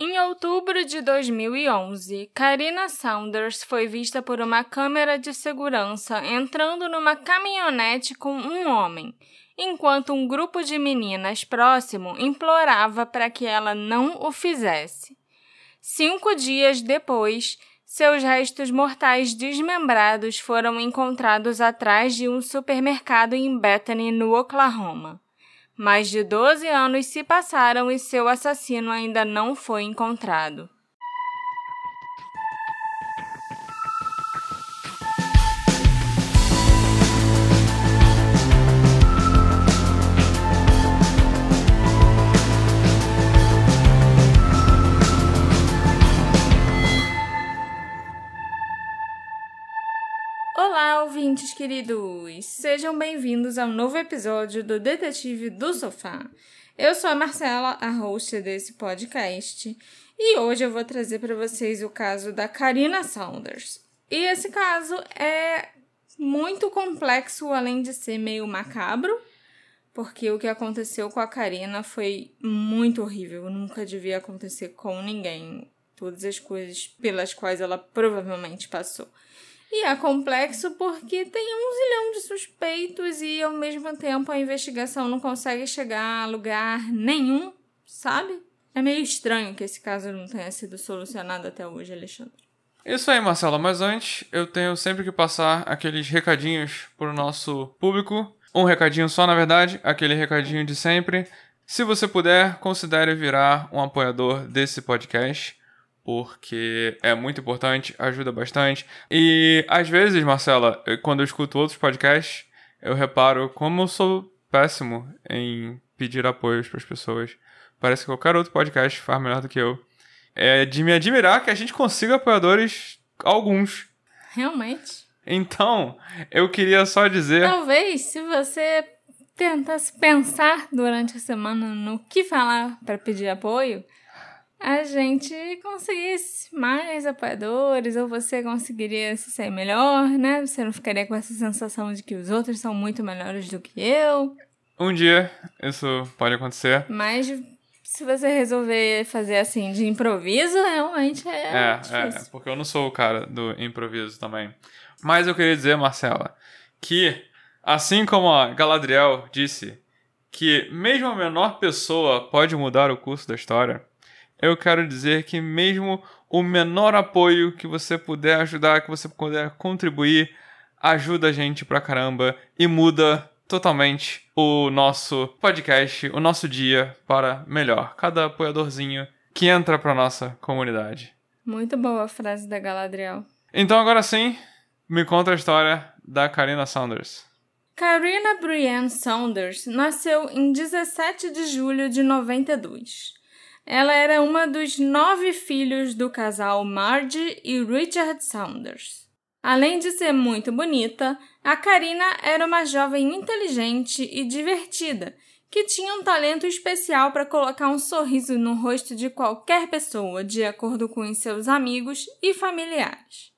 Em outubro de 2011, Karina Saunders foi vista por uma câmera de segurança entrando numa caminhonete com um homem, enquanto um grupo de meninas próximo implorava para que ela não o fizesse. Cinco dias depois, seus restos mortais desmembrados foram encontrados atrás de um supermercado em Bethany, no Oklahoma. Mais de 12 anos se passaram e seu assassino ainda não foi encontrado. Ouvintes queridos! Sejam bem-vindos ao novo episódio do Detetive do Sofá. Eu sou a Marcela, a host desse podcast, e hoje eu vou trazer para vocês o caso da Karina Saunders. E esse caso é muito complexo, além de ser meio macabro, porque o que aconteceu com a Karina foi muito horrível, nunca devia acontecer com ninguém. Todas as coisas pelas quais ela provavelmente passou. E é complexo porque tem um zilhão de suspeitos e ao mesmo tempo a investigação não consegue chegar a lugar nenhum, sabe? É meio estranho que esse caso não tenha sido solucionado até hoje, Alexandre. Isso aí, Marcela, mas antes eu tenho sempre que passar aqueles recadinhos para o nosso público. Um recadinho só, na verdade, aquele recadinho de sempre. Se você puder, considere virar um apoiador desse podcast porque é muito importante, ajuda bastante. E às vezes, Marcela, quando eu escuto outros podcasts, eu reparo como eu sou péssimo em pedir apoios para as pessoas. Parece que qualquer outro podcast faz melhor do que eu. É de me admirar que a gente consiga apoiadores, alguns. Realmente. Então, eu queria só dizer. Talvez, se você tentasse pensar durante a semana no que falar para pedir apoio, a gente conseguisse mais apoiadores, ou você conseguiria se sair melhor, né? Você não ficaria com essa sensação de que os outros são muito melhores do que eu. Um dia isso pode acontecer. Mas se você resolver fazer assim de improviso, realmente é. É, difícil. é, porque eu não sou o cara do improviso também. Mas eu queria dizer, Marcela, que assim como a Galadriel disse que mesmo a menor pessoa pode mudar o curso da história, eu quero dizer que mesmo o menor apoio que você puder ajudar, que você puder contribuir, ajuda a gente pra caramba e muda totalmente o nosso podcast, o nosso dia para melhor. Cada apoiadorzinho que entra pra nossa comunidade. Muito boa a frase da Galadriel. Então agora sim, me conta a história da Karina Saunders. Karina Brienne Saunders nasceu em 17 de julho de 92. Ela era uma dos nove filhos do casal Marge e Richard Saunders. Além de ser muito bonita, a Karina era uma jovem inteligente e divertida, que tinha um talento especial para colocar um sorriso no rosto de qualquer pessoa, de acordo com seus amigos e familiares.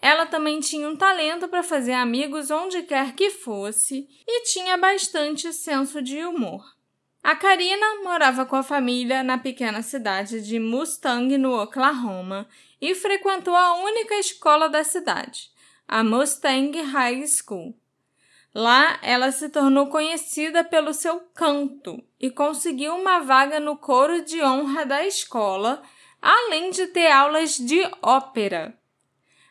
Ela também tinha um talento para fazer amigos onde quer que fosse e tinha bastante senso de humor. A Karina morava com a família na pequena cidade de Mustang, no Oklahoma, e frequentou a única escola da cidade, a Mustang High School. Lá, ela se tornou conhecida pelo seu canto e conseguiu uma vaga no coro de honra da escola, além de ter aulas de ópera.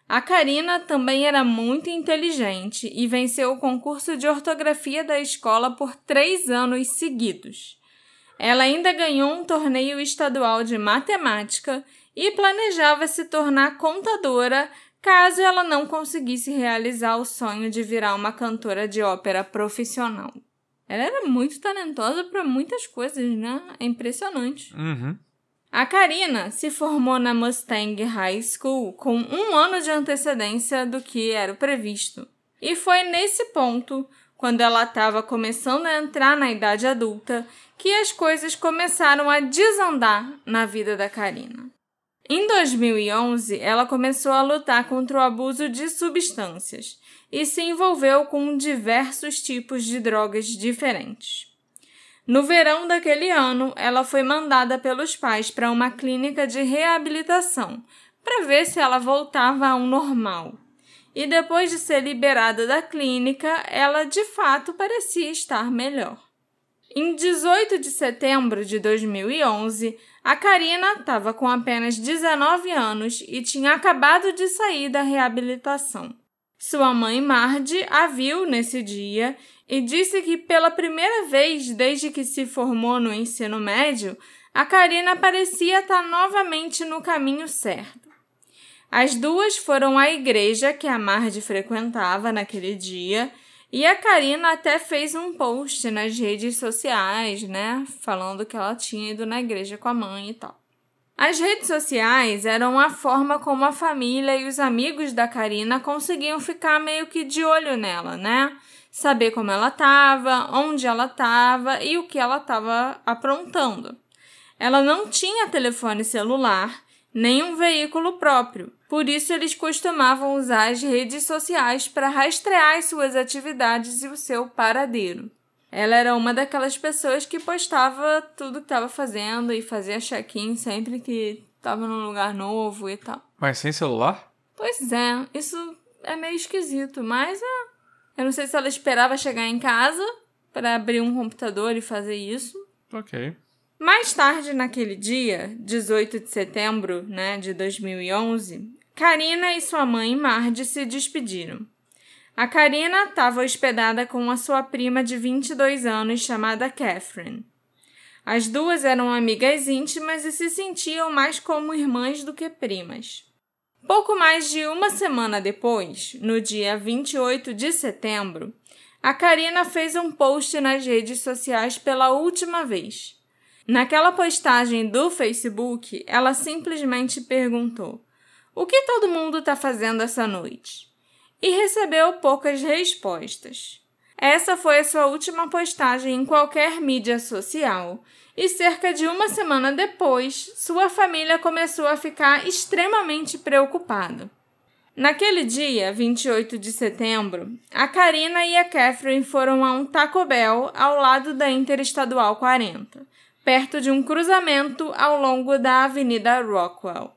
A Karina também era muito inteligente e venceu o concurso de ortografia da escola por três anos seguidos. Ela ainda ganhou um torneio estadual de matemática e planejava se tornar contadora caso ela não conseguisse realizar o sonho de virar uma cantora de ópera profissional. Ela era muito talentosa para muitas coisas, né? É impressionante. Uhum. A Karina se formou na Mustang High School com um ano de antecedência do que era previsto. E foi nesse ponto, quando ela estava começando a entrar na idade adulta, que as coisas começaram a desandar na vida da Karina. Em 2011, ela começou a lutar contra o abuso de substâncias e se envolveu com diversos tipos de drogas diferentes. No verão daquele ano, ela foi mandada pelos pais para uma clínica de reabilitação para ver se ela voltava ao normal. E depois de ser liberada da clínica, ela de fato parecia estar melhor. Em 18 de setembro de 2011, a Karina estava com apenas 19 anos e tinha acabado de sair da reabilitação. Sua mãe Marge a viu nesse dia e disse que pela primeira vez desde que se formou no ensino médio, a Karina parecia estar novamente no caminho certo. As duas foram à igreja que a Marge frequentava naquele dia e a Karina até fez um post nas redes sociais, né, falando que ela tinha ido na igreja com a mãe e tal. As redes sociais eram a forma como a família e os amigos da Karina conseguiam ficar meio que de olho nela, né? Saber como ela estava, onde ela estava e o que ela estava aprontando. Ela não tinha telefone celular nem um veículo próprio. Por isso, eles costumavam usar as redes sociais para rastrear as suas atividades e o seu paradeiro. Ela era uma daquelas pessoas que postava tudo que estava fazendo e fazia check-in sempre que estava num lugar novo e tal. Mas sem celular? Pois é, isso é meio esquisito, mas é. Eu não sei se ela esperava chegar em casa para abrir um computador e fazer isso. Ok. Mais tarde naquele dia, 18 de setembro né, de 2011, Karina e sua mãe Marge se despediram. A Karina estava hospedada com a sua prima de 22 anos chamada Catherine. As duas eram amigas íntimas e se sentiam mais como irmãs do que primas. Pouco mais de uma semana depois, no dia 28 de setembro, a Karina fez um post nas redes sociais pela última vez. Naquela postagem do Facebook, ela simplesmente perguntou: O que todo mundo está fazendo essa noite? E recebeu poucas respostas. Essa foi a sua última postagem em qualquer mídia social, e cerca de uma semana depois, sua família começou a ficar extremamente preocupada. Naquele dia, 28 de setembro, a Karina e a Catherine foram a um Taco Bell ao lado da Interestadual 40 perto de um cruzamento ao longo da Avenida Rockwell.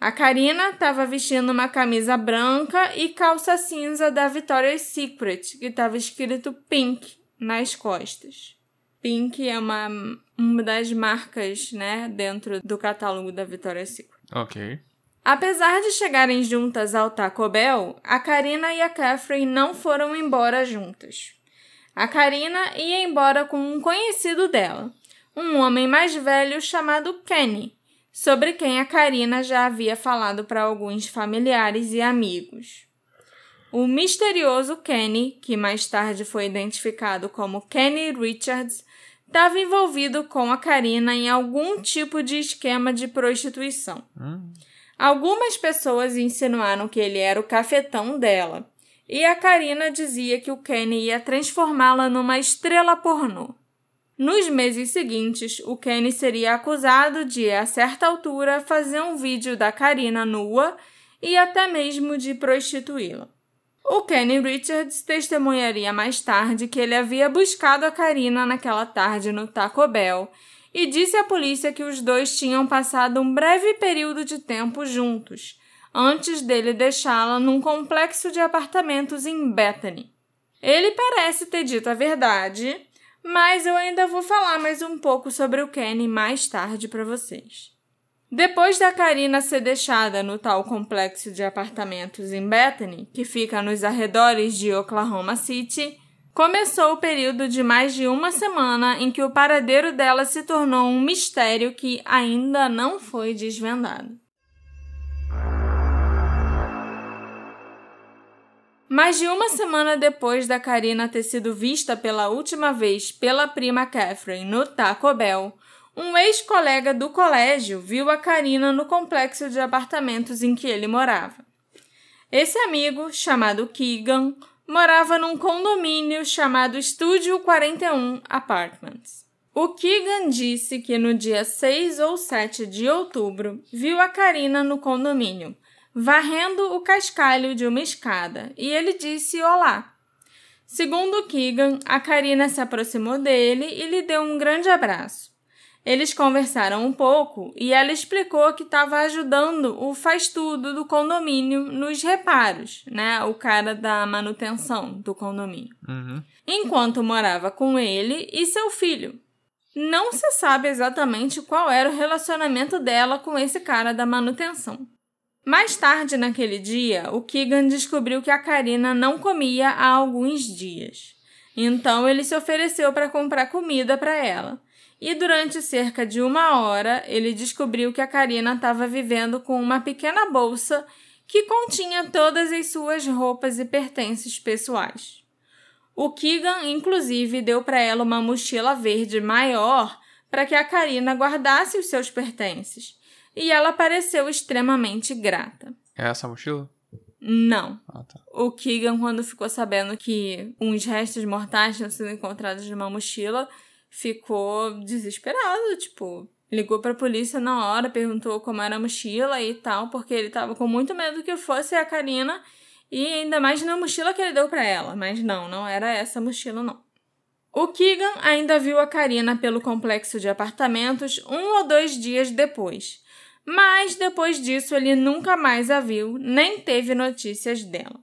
A Karina estava vestindo uma camisa branca e calça cinza da Victoria's Secret, que estava escrito Pink nas costas. Pink é uma, uma das marcas, né, dentro do catálogo da Victoria's Secret. Ok. Apesar de chegarem juntas ao Taco Bell, a Karina e a Catherine não foram embora juntas. A Karina ia embora com um conhecido dela, um homem mais velho chamado Kenny, sobre quem a Karina já havia falado para alguns familiares e amigos. O misterioso Kenny, que mais tarde foi identificado como Kenny Richards, estava envolvido com a Karina em algum tipo de esquema de prostituição. Hum. Algumas pessoas insinuaram que ele era o cafetão dela, e a Karina dizia que o Kenny ia transformá-la numa estrela pornô. Nos meses seguintes, o Kenny seria acusado de, a certa altura, fazer um vídeo da Karina nua e até mesmo de prostituí-la. O Kenny Richards testemunharia mais tarde que ele havia buscado a Karina naquela tarde no Taco Bell e disse à polícia que os dois tinham passado um breve período de tempo juntos, antes dele deixá-la num complexo de apartamentos em Bethany. Ele parece ter dito a verdade, mas eu ainda vou falar mais um pouco sobre o Kenny mais tarde para vocês. Depois da Karina ser deixada no tal complexo de apartamentos em Bethany, que fica nos arredores de Oklahoma City, começou o período de mais de uma semana em que o paradeiro dela se tornou um mistério que ainda não foi desvendado. Mais de uma semana depois da Karina ter sido vista pela última vez pela prima Catherine no Taco Bell, um ex-colega do colégio viu a Karina no complexo de apartamentos em que ele morava. Esse amigo, chamado Keegan, morava num condomínio chamado Studio 41 Apartments. O Keegan disse que no dia 6 ou 7 de outubro viu a Karina no condomínio, varrendo o cascalho de uma escada, e ele disse olá. Segundo Keegan, a Karina se aproximou dele e lhe deu um grande abraço. Eles conversaram um pouco e ela explicou que estava ajudando o faz-tudo do condomínio nos reparos, né? O cara da manutenção do condomínio. Uhum. Enquanto morava com ele e seu filho. Não se sabe exatamente qual era o relacionamento dela com esse cara da manutenção. Mais tarde naquele dia, o Keegan descobriu que a Karina não comia há alguns dias. Então ele se ofereceu para comprar comida para ela e durante cerca de uma hora ele descobriu que a Karina estava vivendo com uma pequena bolsa que continha todas as suas roupas e pertences pessoais. O Keegan, inclusive, deu para ela uma mochila verde maior para que a Karina guardasse os seus pertences, e ela pareceu extremamente grata. É essa mochila? Não. Ah, tá. O Keegan, quando ficou sabendo que uns restos mortais tinham sido encontrados numa mochila, ficou desesperado, tipo, ligou pra polícia na hora, perguntou como era a mochila e tal, porque ele tava com muito medo que fosse a Karina e ainda mais na mochila que ele deu para ela, mas não, não era essa mochila não. O Keegan ainda viu a Karina pelo complexo de apartamentos um ou dois dias depois, mas depois disso ele nunca mais a viu, nem teve notícias dela.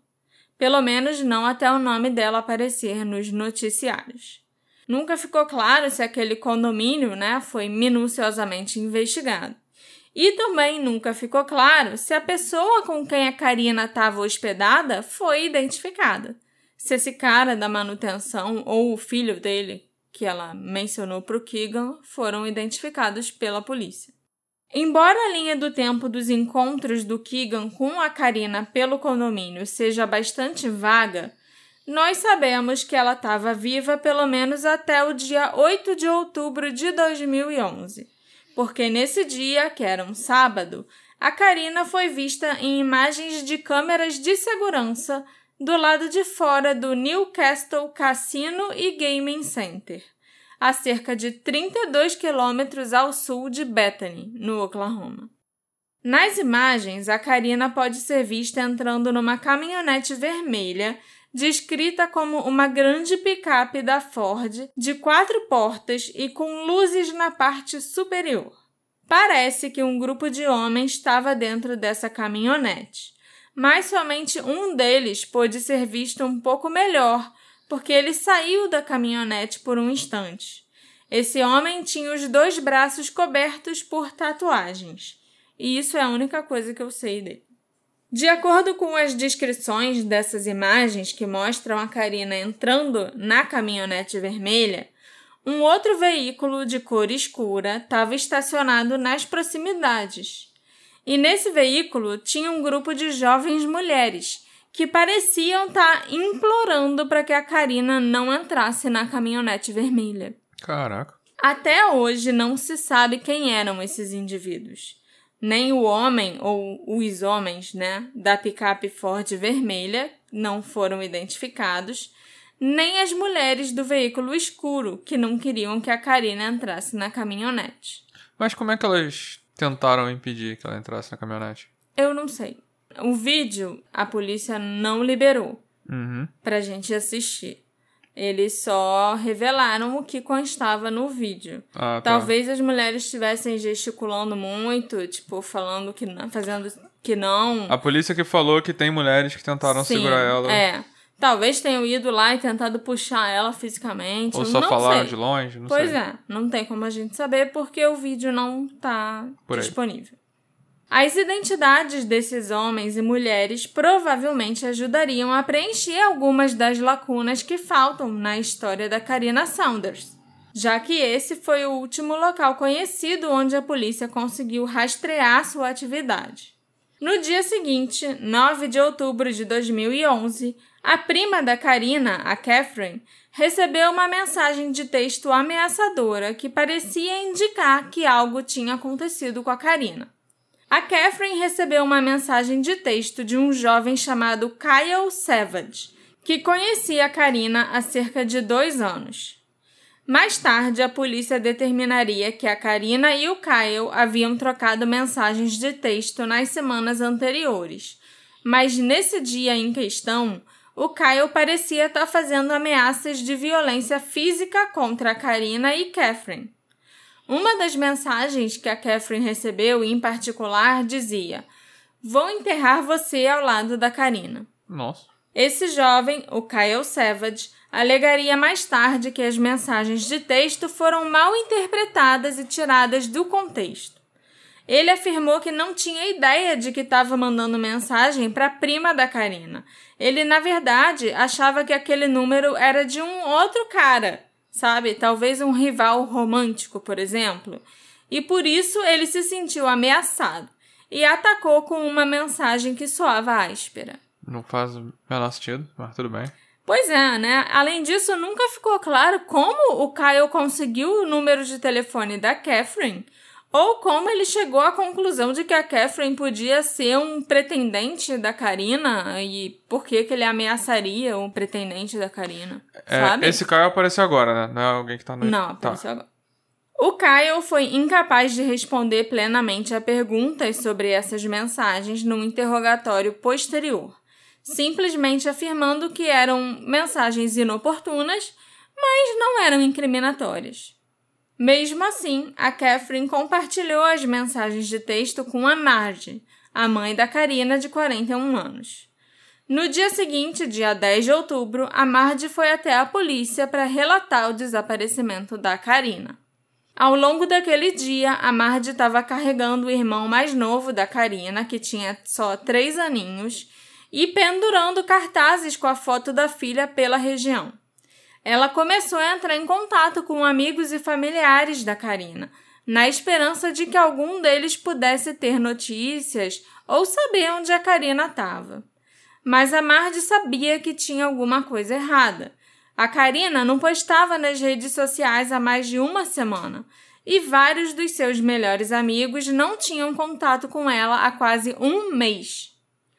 Pelo menos não até o nome dela aparecer nos noticiários. Nunca ficou claro se aquele condomínio né, foi minuciosamente investigado. E também nunca ficou claro se a pessoa com quem a Karina estava hospedada foi identificada. Se esse cara da manutenção ou o filho dele, que ela mencionou para o Keegan, foram identificados pela polícia. Embora a linha do tempo dos encontros do Keegan com a Karina pelo condomínio seja bastante vaga, nós sabemos que ela estava viva pelo menos até o dia 8 de outubro de 2011, porque nesse dia, que era um sábado, a Karina foi vista em imagens de câmeras de segurança do lado de fora do Newcastle Casino e Gaming Center, a cerca de 32 quilômetros ao sul de Bethany, no Oklahoma. Nas imagens, a Karina pode ser vista entrando numa caminhonete vermelha descrita como uma grande picape da Ford de quatro portas e com luzes na parte superior. Parece que um grupo de homens estava dentro dessa caminhonete, mas somente um deles pôde ser visto um pouco melhor, porque ele saiu da caminhonete por um instante. Esse homem tinha os dois braços cobertos por tatuagens, e isso é a única coisa que eu sei dele. De acordo com as descrições dessas imagens que mostram a Karina entrando na caminhonete vermelha, um outro veículo de cor escura estava estacionado nas proximidades. E nesse veículo tinha um grupo de jovens mulheres que pareciam estar tá implorando para que a Karina não entrasse na caminhonete vermelha. Caraca. Até hoje não se sabe quem eram esses indivíduos nem o homem ou os homens, né, da picape Ford vermelha não foram identificados, nem as mulheres do veículo escuro que não queriam que a Karina entrasse na caminhonete. Mas como é que elas tentaram impedir que ela entrasse na caminhonete? Eu não sei. O vídeo a polícia não liberou Uhum. pra gente assistir. Eles só revelaram o que constava no vídeo. Ah, tá. Talvez as mulheres estivessem gesticulando muito, tipo, falando que não, fazendo que não. A polícia que falou que tem mulheres que tentaram Sim, segurar ela. É. Talvez tenham ido lá e tentado puxar ela fisicamente. Ou só não falaram sei. de longe, não Pois sei. é, não tem como a gente saber porque o vídeo não tá disponível. As identidades desses homens e mulheres provavelmente ajudariam a preencher algumas das lacunas que faltam na história da Karina Saunders, já que esse foi o último local conhecido onde a polícia conseguiu rastrear sua atividade. No dia seguinte, 9 de outubro de 2011, a prima da Karina, a Catherine, recebeu uma mensagem de texto ameaçadora que parecia indicar que algo tinha acontecido com a Karina. A Catherine recebeu uma mensagem de texto de um jovem chamado Kyle Savage, que conhecia a Karina há cerca de dois anos. Mais tarde, a polícia determinaria que a Karina e o Kyle haviam trocado mensagens de texto nas semanas anteriores, mas nesse dia em questão, o Kyle parecia estar fazendo ameaças de violência física contra a Karina e Catherine. Uma das mensagens que a Catherine recebeu, em particular, dizia: Vou enterrar você ao lado da Karina. Nossa. Esse jovem, o Kyle Savage, alegaria mais tarde que as mensagens de texto foram mal interpretadas e tiradas do contexto. Ele afirmou que não tinha ideia de que estava mandando mensagem para a prima da Karina. Ele, na verdade, achava que aquele número era de um outro cara sabe? Talvez um rival romântico, por exemplo. E por isso ele se sentiu ameaçado e atacou com uma mensagem que soava áspera. Não faz o menor sentido, mas tudo bem. Pois é, né? Além disso, nunca ficou claro como o Kyle conseguiu o número de telefone da Catherine ou como ele chegou à conclusão de que a Catherine podia ser um pretendente da Karina e por que, que ele ameaçaria um pretendente da Karina, é, sabe? Esse Kyle apareceu agora, né? Não é alguém que tá no... Não, tá. apareceu agora. O Kyle foi incapaz de responder plenamente a perguntas sobre essas mensagens num interrogatório posterior, simplesmente afirmando que eram mensagens inoportunas, mas não eram incriminatórias. Mesmo assim, a Catherine compartilhou as mensagens de texto com a Marge, a mãe da Karina, de 41 anos. No dia seguinte, dia 10 de outubro, a Marge foi até a polícia para relatar o desaparecimento da Karina. Ao longo daquele dia, a Marge estava carregando o irmão mais novo da Karina, que tinha só três aninhos, e pendurando cartazes com a foto da filha pela região ela começou a entrar em contato com amigos e familiares da Karina, na esperança de que algum deles pudesse ter notícias ou saber onde a Karina estava. Mas a Marge sabia que tinha alguma coisa errada. A Karina não postava nas redes sociais há mais de uma semana e vários dos seus melhores amigos não tinham contato com ela há quase um mês.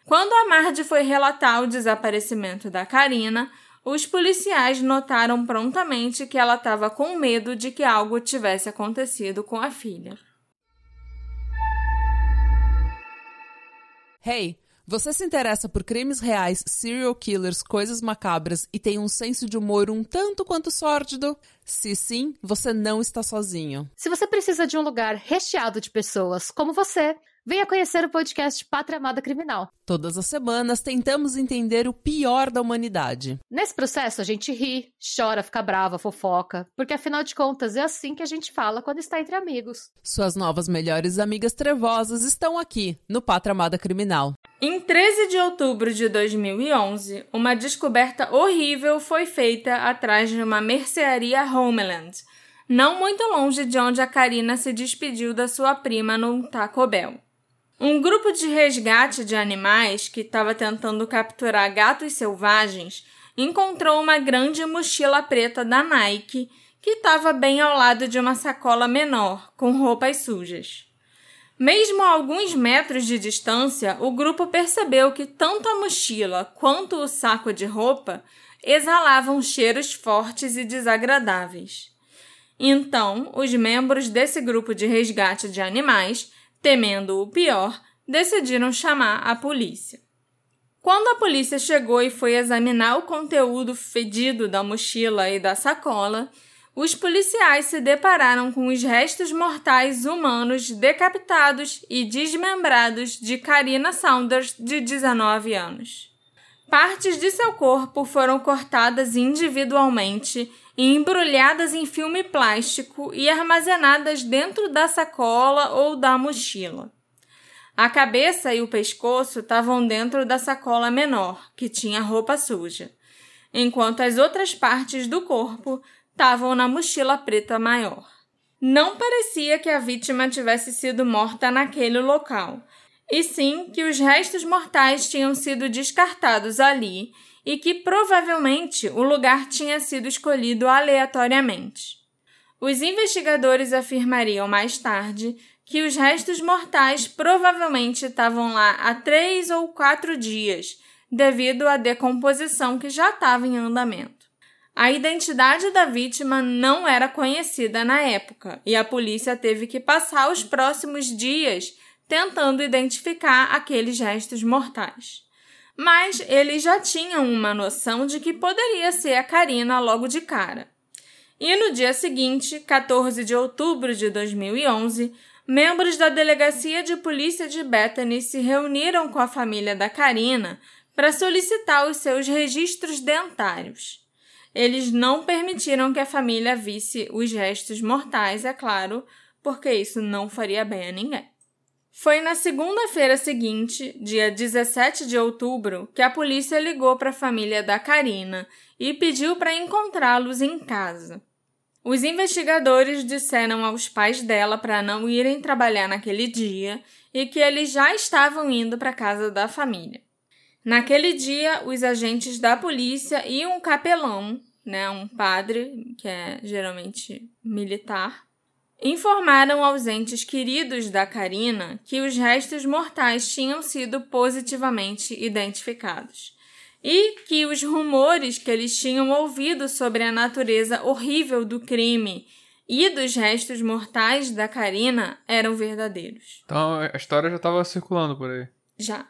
Quando a Marge foi relatar o desaparecimento da Karina, os policiais notaram prontamente que ela estava com medo de que algo tivesse acontecido com a filha. Hey, você se interessa por crimes reais, serial killers, coisas macabras e tem um senso de humor um tanto quanto sórdido? Se sim, você não está sozinho. Se você precisa de um lugar recheado de pessoas como você, Venha conhecer o podcast Pátria Amada Criminal. Todas as semanas tentamos entender o pior da humanidade. Nesse processo a gente ri, chora, fica brava, fofoca, porque afinal de contas é assim que a gente fala quando está entre amigos. Suas novas melhores amigas trevosas estão aqui no Pátria Amada Criminal. Em 13 de outubro de 2011, uma descoberta horrível foi feita atrás de uma mercearia Homeland, não muito longe de onde a Karina se despediu da sua prima no Taco Bell. Um grupo de resgate de animais que estava tentando capturar gatos selvagens encontrou uma grande mochila preta da Nike que estava bem ao lado de uma sacola menor com roupas sujas. Mesmo a alguns metros de distância, o grupo percebeu que tanto a mochila quanto o saco de roupa exalavam cheiros fortes e desagradáveis. Então, os membros desse grupo de resgate de animais temendo o pior, decidiram chamar a polícia. Quando a polícia chegou e foi examinar o conteúdo fedido da mochila e da sacola, os policiais se depararam com os restos mortais humanos decapitados e desmembrados de Karina Saunders, de 19 anos. Partes de seu corpo foram cortadas individualmente e embrulhadas em filme plástico e armazenadas dentro da sacola ou da mochila. A cabeça e o pescoço estavam dentro da sacola menor, que tinha roupa suja, enquanto as outras partes do corpo estavam na mochila preta maior. Não parecia que a vítima tivesse sido morta naquele local, e sim que os restos mortais tinham sido descartados ali e que provavelmente o lugar tinha sido escolhido aleatoriamente. Os investigadores afirmariam mais tarde que os restos mortais provavelmente estavam lá há três ou quatro dias, devido à decomposição que já estava em andamento. A identidade da vítima não era conhecida na época e a polícia teve que passar os próximos dias tentando identificar aqueles restos mortais mas eles já tinham uma noção de que poderia ser a Karina logo de cara. E no dia seguinte, 14 de outubro de 2011, membros da Delegacia de Polícia de Bethany se reuniram com a família da Karina para solicitar os seus registros dentários. Eles não permitiram que a família visse os restos mortais, é claro, porque isso não faria bem a ninguém. Foi na segunda-feira seguinte, dia 17 de outubro, que a polícia ligou para a família da Karina e pediu para encontrá-los em casa. Os investigadores disseram aos pais dela para não irem trabalhar naquele dia e que eles já estavam indo para a casa da família. Naquele dia, os agentes da polícia e um capelão, né, um padre, que é geralmente militar, informaram aos entes queridos da Karina que os restos mortais tinham sido positivamente identificados e que os rumores que eles tinham ouvido sobre a natureza horrível do crime e dos restos mortais da Karina eram verdadeiros. Então a história já estava circulando por aí. Já.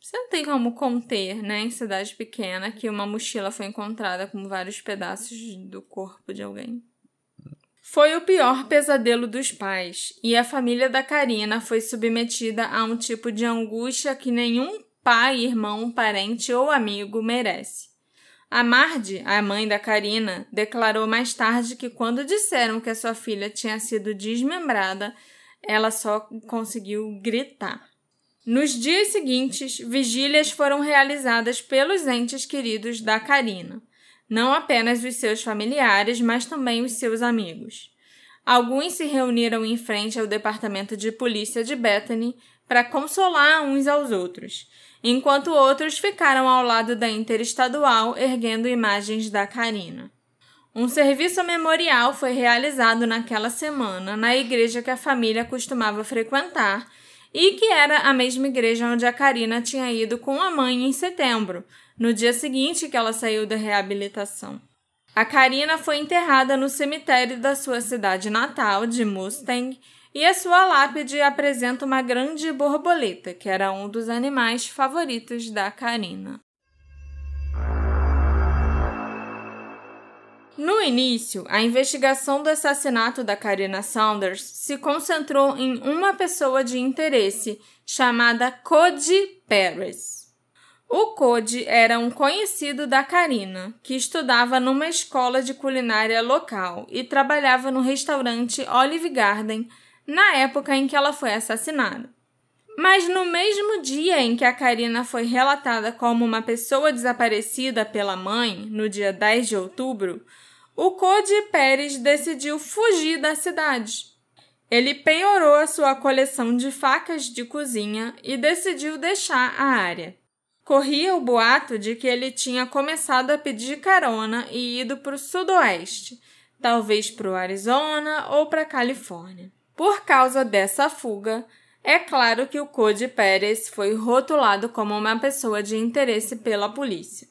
Você não tem como conter, né, em cidade pequena, que uma mochila foi encontrada com vários pedaços do corpo de alguém. Foi o pior pesadelo dos pais, e a família da Karina foi submetida a um tipo de angústia que nenhum pai, irmão, parente ou amigo merece. A Mardi, a mãe da Karina, declarou mais tarde que quando disseram que a sua filha tinha sido desmembrada, ela só conseguiu gritar. Nos dias seguintes, vigílias foram realizadas pelos entes queridos da Karina não apenas os seus familiares, mas também os seus amigos. Alguns se reuniram em frente ao departamento de polícia de Bethany para consolar uns aos outros, enquanto outros ficaram ao lado da interestadual erguendo imagens da Karina. Um serviço memorial foi realizado naquela semana na igreja que a família costumava frequentar e que era a mesma igreja onde a Karina tinha ido com a mãe em setembro, no dia seguinte que ela saiu da reabilitação. A Karina foi enterrada no cemitério da sua cidade natal, de Mustang, e a sua lápide apresenta uma grande borboleta, que era um dos animais favoritos da Karina. No início, a investigação do assassinato da Karina Saunders se concentrou em uma pessoa de interesse chamada Cody Paris. O Code era um conhecido da Karina, que estudava numa escola de culinária local e trabalhava no restaurante Olive Garden na época em que ela foi assassinada. Mas no mesmo dia em que a Karina foi relatada como uma pessoa desaparecida pela mãe, no dia 10 de outubro, o Code Pérez decidiu fugir da cidade. Ele penhorou a sua coleção de facas de cozinha e decidiu deixar a área. Corria o boato de que ele tinha começado a pedir carona e ido para o sudoeste, talvez para o Arizona ou para a Califórnia. Por causa dessa fuga, é claro que o Cody Pérez foi rotulado como uma pessoa de interesse pela polícia.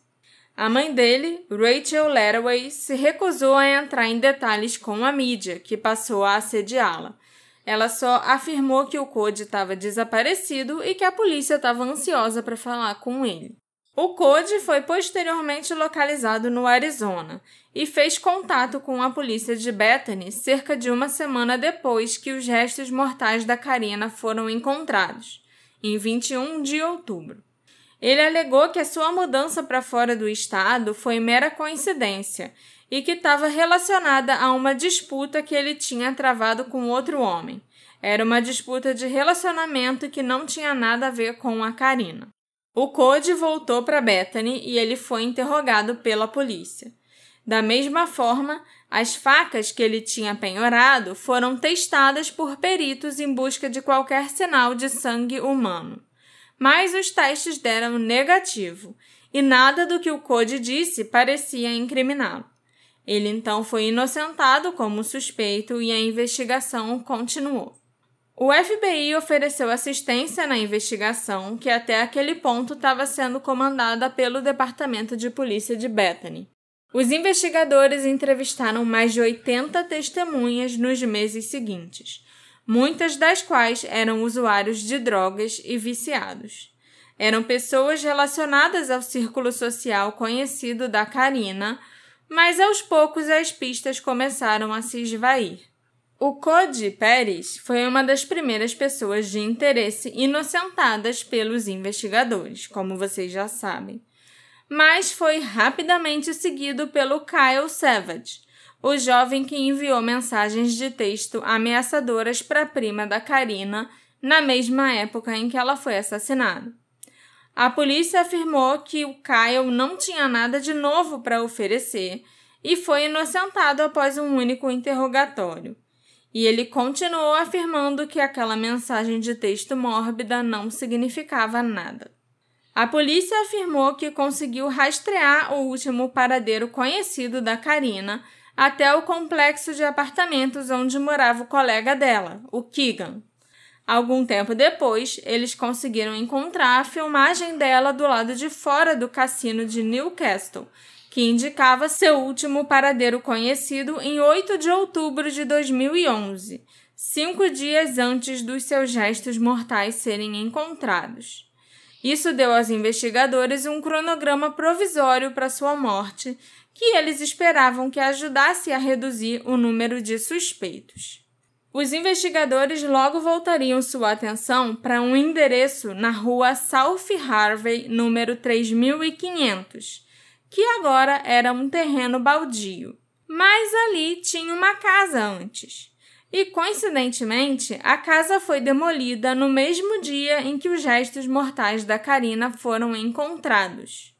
A mãe dele, Rachel Laraway, se recusou a entrar em detalhes com a mídia, que passou a assediá-la, ela só afirmou que o Code estava desaparecido e que a polícia estava ansiosa para falar com ele. O Code foi posteriormente localizado no Arizona e fez contato com a polícia de Bethany cerca de uma semana depois que os restos mortais da Karina foram encontrados, em 21 de outubro. Ele alegou que a sua mudança para fora do estado foi mera coincidência e que estava relacionada a uma disputa que ele tinha travado com outro homem. Era uma disputa de relacionamento que não tinha nada a ver com a Karina. O Code voltou para Bethany e ele foi interrogado pela polícia. Da mesma forma, as facas que ele tinha penhorado foram testadas por peritos em busca de qualquer sinal de sangue humano. Mas os testes deram negativo e nada do que o Code disse parecia incriminá-lo. Ele então foi inocentado como suspeito e a investigação continuou. O FBI ofereceu assistência na investigação, que até aquele ponto estava sendo comandada pelo Departamento de Polícia de Bethany. Os investigadores entrevistaram mais de 80 testemunhas nos meses seguintes, muitas das quais eram usuários de drogas e viciados. Eram pessoas relacionadas ao círculo social conhecido da Karina, mas aos poucos as pistas começaram a se esvair. O Cody Pérez foi uma das primeiras pessoas de interesse inocentadas pelos investigadores, como vocês já sabem. Mas foi rapidamente seguido pelo Kyle Savage, o jovem que enviou mensagens de texto ameaçadoras para a prima da Karina na mesma época em que ela foi assassinada. A polícia afirmou que o Kyle não tinha nada de novo para oferecer e foi inocentado após um único interrogatório. E ele continuou afirmando que aquela mensagem de texto mórbida não significava nada. A polícia afirmou que conseguiu rastrear o último paradeiro conhecido da Karina até o complexo de apartamentos onde morava o colega dela, o Keegan. Algum tempo depois, eles conseguiram encontrar a filmagem dela do lado de fora do cassino de Newcastle, que indicava seu último paradeiro conhecido em 8 de outubro de 2011, cinco dias antes dos seus restos mortais serem encontrados. Isso deu aos investigadores um cronograma provisório para sua morte, que eles esperavam que ajudasse a reduzir o número de suspeitos. Os investigadores logo voltariam sua atenção para um endereço na rua South Harvey, número 3500, que agora era um terreno baldio. Mas ali tinha uma casa antes. E coincidentemente, a casa foi demolida no mesmo dia em que os restos mortais da Karina foram encontrados.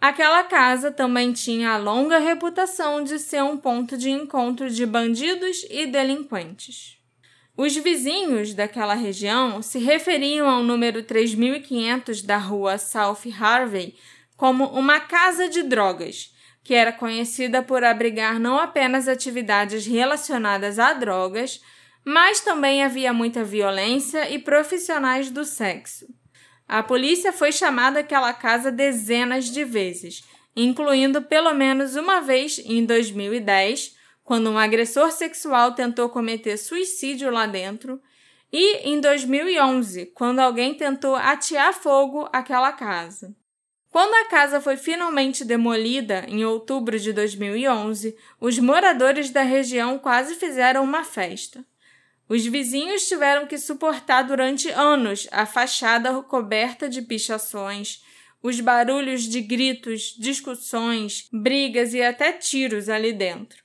Aquela casa também tinha a longa reputação de ser um ponto de encontro de bandidos e delinquentes. Os vizinhos daquela região se referiam ao número 3500 da rua South Harvey como uma casa de drogas, que era conhecida por abrigar não apenas atividades relacionadas a drogas, mas também havia muita violência e profissionais do sexo. A polícia foi chamada àquela casa dezenas de vezes, incluindo pelo menos uma vez em 2010, quando um agressor sexual tentou cometer suicídio lá dentro, e em 2011, quando alguém tentou atear fogo àquela casa. Quando a casa foi finalmente demolida em outubro de 2011, os moradores da região quase fizeram uma festa. Os vizinhos tiveram que suportar durante anos a fachada coberta de pichações, os barulhos de gritos, discussões, brigas e até tiros ali dentro.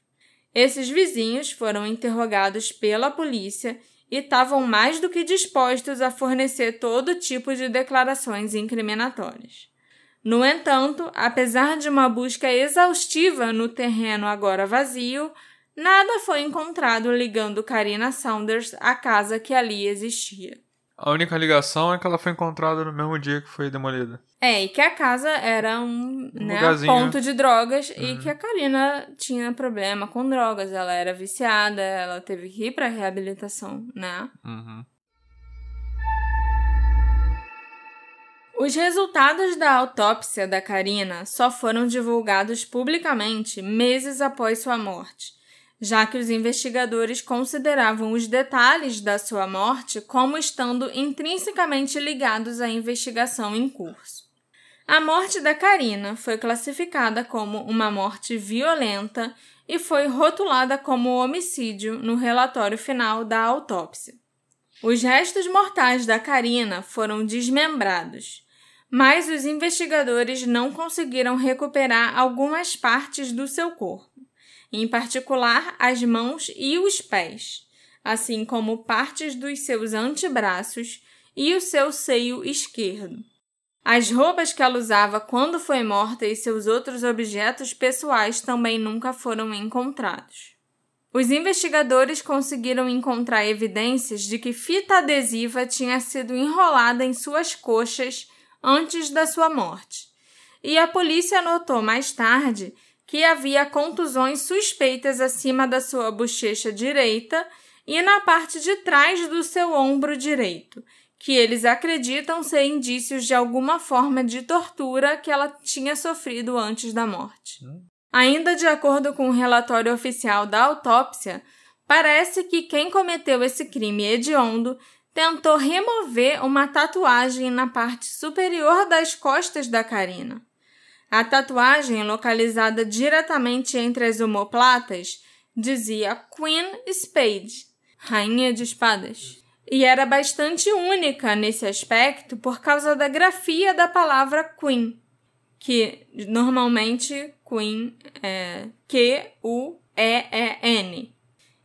Esses vizinhos foram interrogados pela polícia e estavam mais do que dispostos a fornecer todo tipo de declarações incriminatórias. No entanto, apesar de uma busca exaustiva no terreno agora vazio, nada foi encontrado ligando Karina Saunders à casa que ali existia. A única ligação é que ela foi encontrada no mesmo dia que foi demolida. É, e que a casa era um, Um né, ponto de drogas e Uhum. que a Karina tinha problema com drogas. Ela era viciada, ela teve que ir para reabilitação, né? Uhum. Os resultados da autópsia da Karina só foram divulgados publicamente meses após sua morte, já que os investigadores consideravam os detalhes da sua morte como estando intrinsecamente ligados à investigação em curso. A morte da Karina foi classificada como uma morte violenta e foi rotulada como homicídio no relatório final da autópsia. Os restos mortais da Karina foram desmembrados, mas os investigadores não conseguiram recuperar algumas partes do seu corpo, em particular as mãos e os pés, assim como partes dos seus antebraços e o seu seio esquerdo. As roupas que ela usava quando foi morta e seus outros objetos pessoais também nunca foram encontrados. Os investigadores conseguiram encontrar evidências de que fita adesiva tinha sido enrolada em suas coxas antes da sua morte. E a polícia notou mais tarde que havia contusões suspeitas acima da sua bochecha direita e na parte de trás do seu ombro direito, que eles acreditam ser indícios de alguma forma de tortura que ela tinha sofrido antes da morte. Ainda de acordo com o relatório oficial da autópsia, parece que quem cometeu esse crime hediondo tentou remover uma tatuagem na parte superior das costas da Karina. A tatuagem, localizada diretamente entre as omoplatas, dizia Queen Spade, Rainha de Espadas. E era bastante única nesse aspecto por causa da grafia da palavra Queen, que normalmente Queen é Q-U-E-E-N.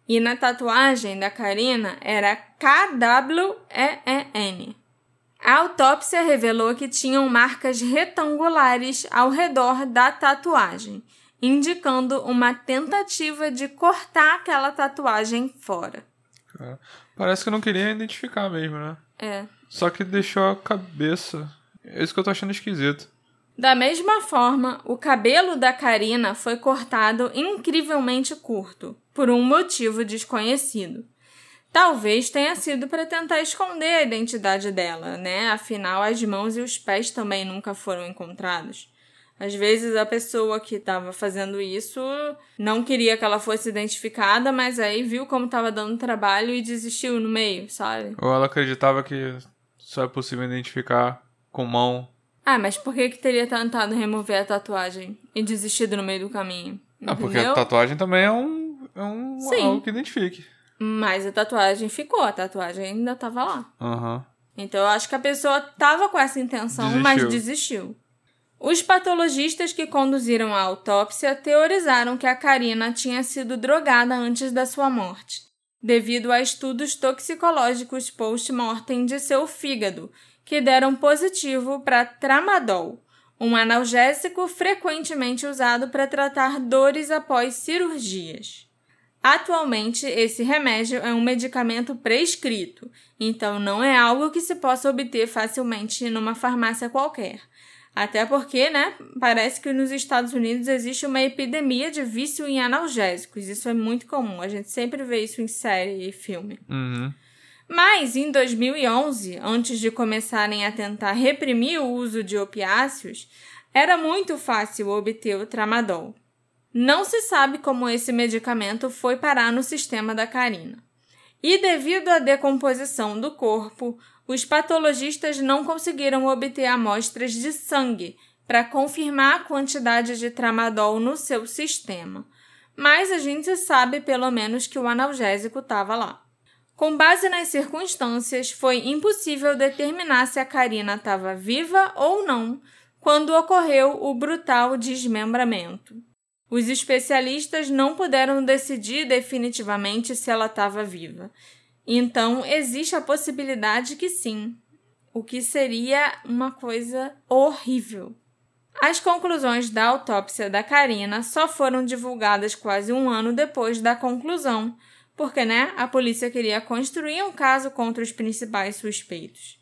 E na tatuagem da Karina era K-W-E-E-N. A autópsia revelou que tinham marcas retangulares ao redor da tatuagem, indicando uma tentativa de cortar aquela tatuagem fora. Parece que não queria identificar mesmo, né? É. Só que deixou a cabeça. É isso que eu tô achando esquisito. Da mesma forma, o cabelo da Karina foi cortado incrivelmente curto, por um motivo desconhecido. Talvez tenha sido para tentar esconder a identidade dela, né? Afinal, as mãos e os pés também nunca foram encontrados. Às vezes a pessoa que estava fazendo isso não queria que ela fosse identificada, mas aí viu como estava dando trabalho e desistiu no meio, sabe? Ou ela acreditava que só é possível identificar com mão ah, mas por que que teria tentado remover a tatuagem e desistido no meio do caminho? Ah, porque a tatuagem também é um, é um Sim. algo que identifique. Mas a tatuagem ficou, a tatuagem ainda tava lá. Aham. Então eu acho que a pessoa tava com essa intenção, Desistiu. mas desistiu. Os patologistas que conduziram a autópsia teorizaram que a Karina tinha sido drogada antes da sua morte, devido a estudos toxicológicos post-mortem de seu fígado, que deram positivo para tramadol, um analgésico frequentemente usado para tratar dores após cirurgias. Atualmente, esse remédio é um medicamento prescrito, então não é algo que se possa obter facilmente numa farmácia qualquer. Até porque, né, parece que nos Estados Unidos existe uma epidemia de vício em analgésicos. Isso é muito comum, a gente sempre vê isso em série e filme. Uhum. Mas em 2011, antes de começarem a tentar reprimir o uso de opiáceos, era muito fácil obter o tramadol. Não se sabe como esse medicamento foi parar no sistema da Karina. E devido à decomposição do corpo, os patologistas não conseguiram obter amostras de sangue para confirmar a quantidade de tramadol no seu sistema. Mas a gente sabe pelo menos que o analgésico estava lá. Com base nas circunstâncias, foi impossível determinar se a Karina estava viva ou não quando ocorreu o brutal desmembramento. Os especialistas não puderam decidir definitivamente se ela estava viva. Então, existe a possibilidade que sim, o que seria uma coisa horrível. As conclusões da autópsia da Karina só foram divulgadas quase um ano depois da conclusão, porque, né, a polícia queria construir um caso contra os principais suspeitos.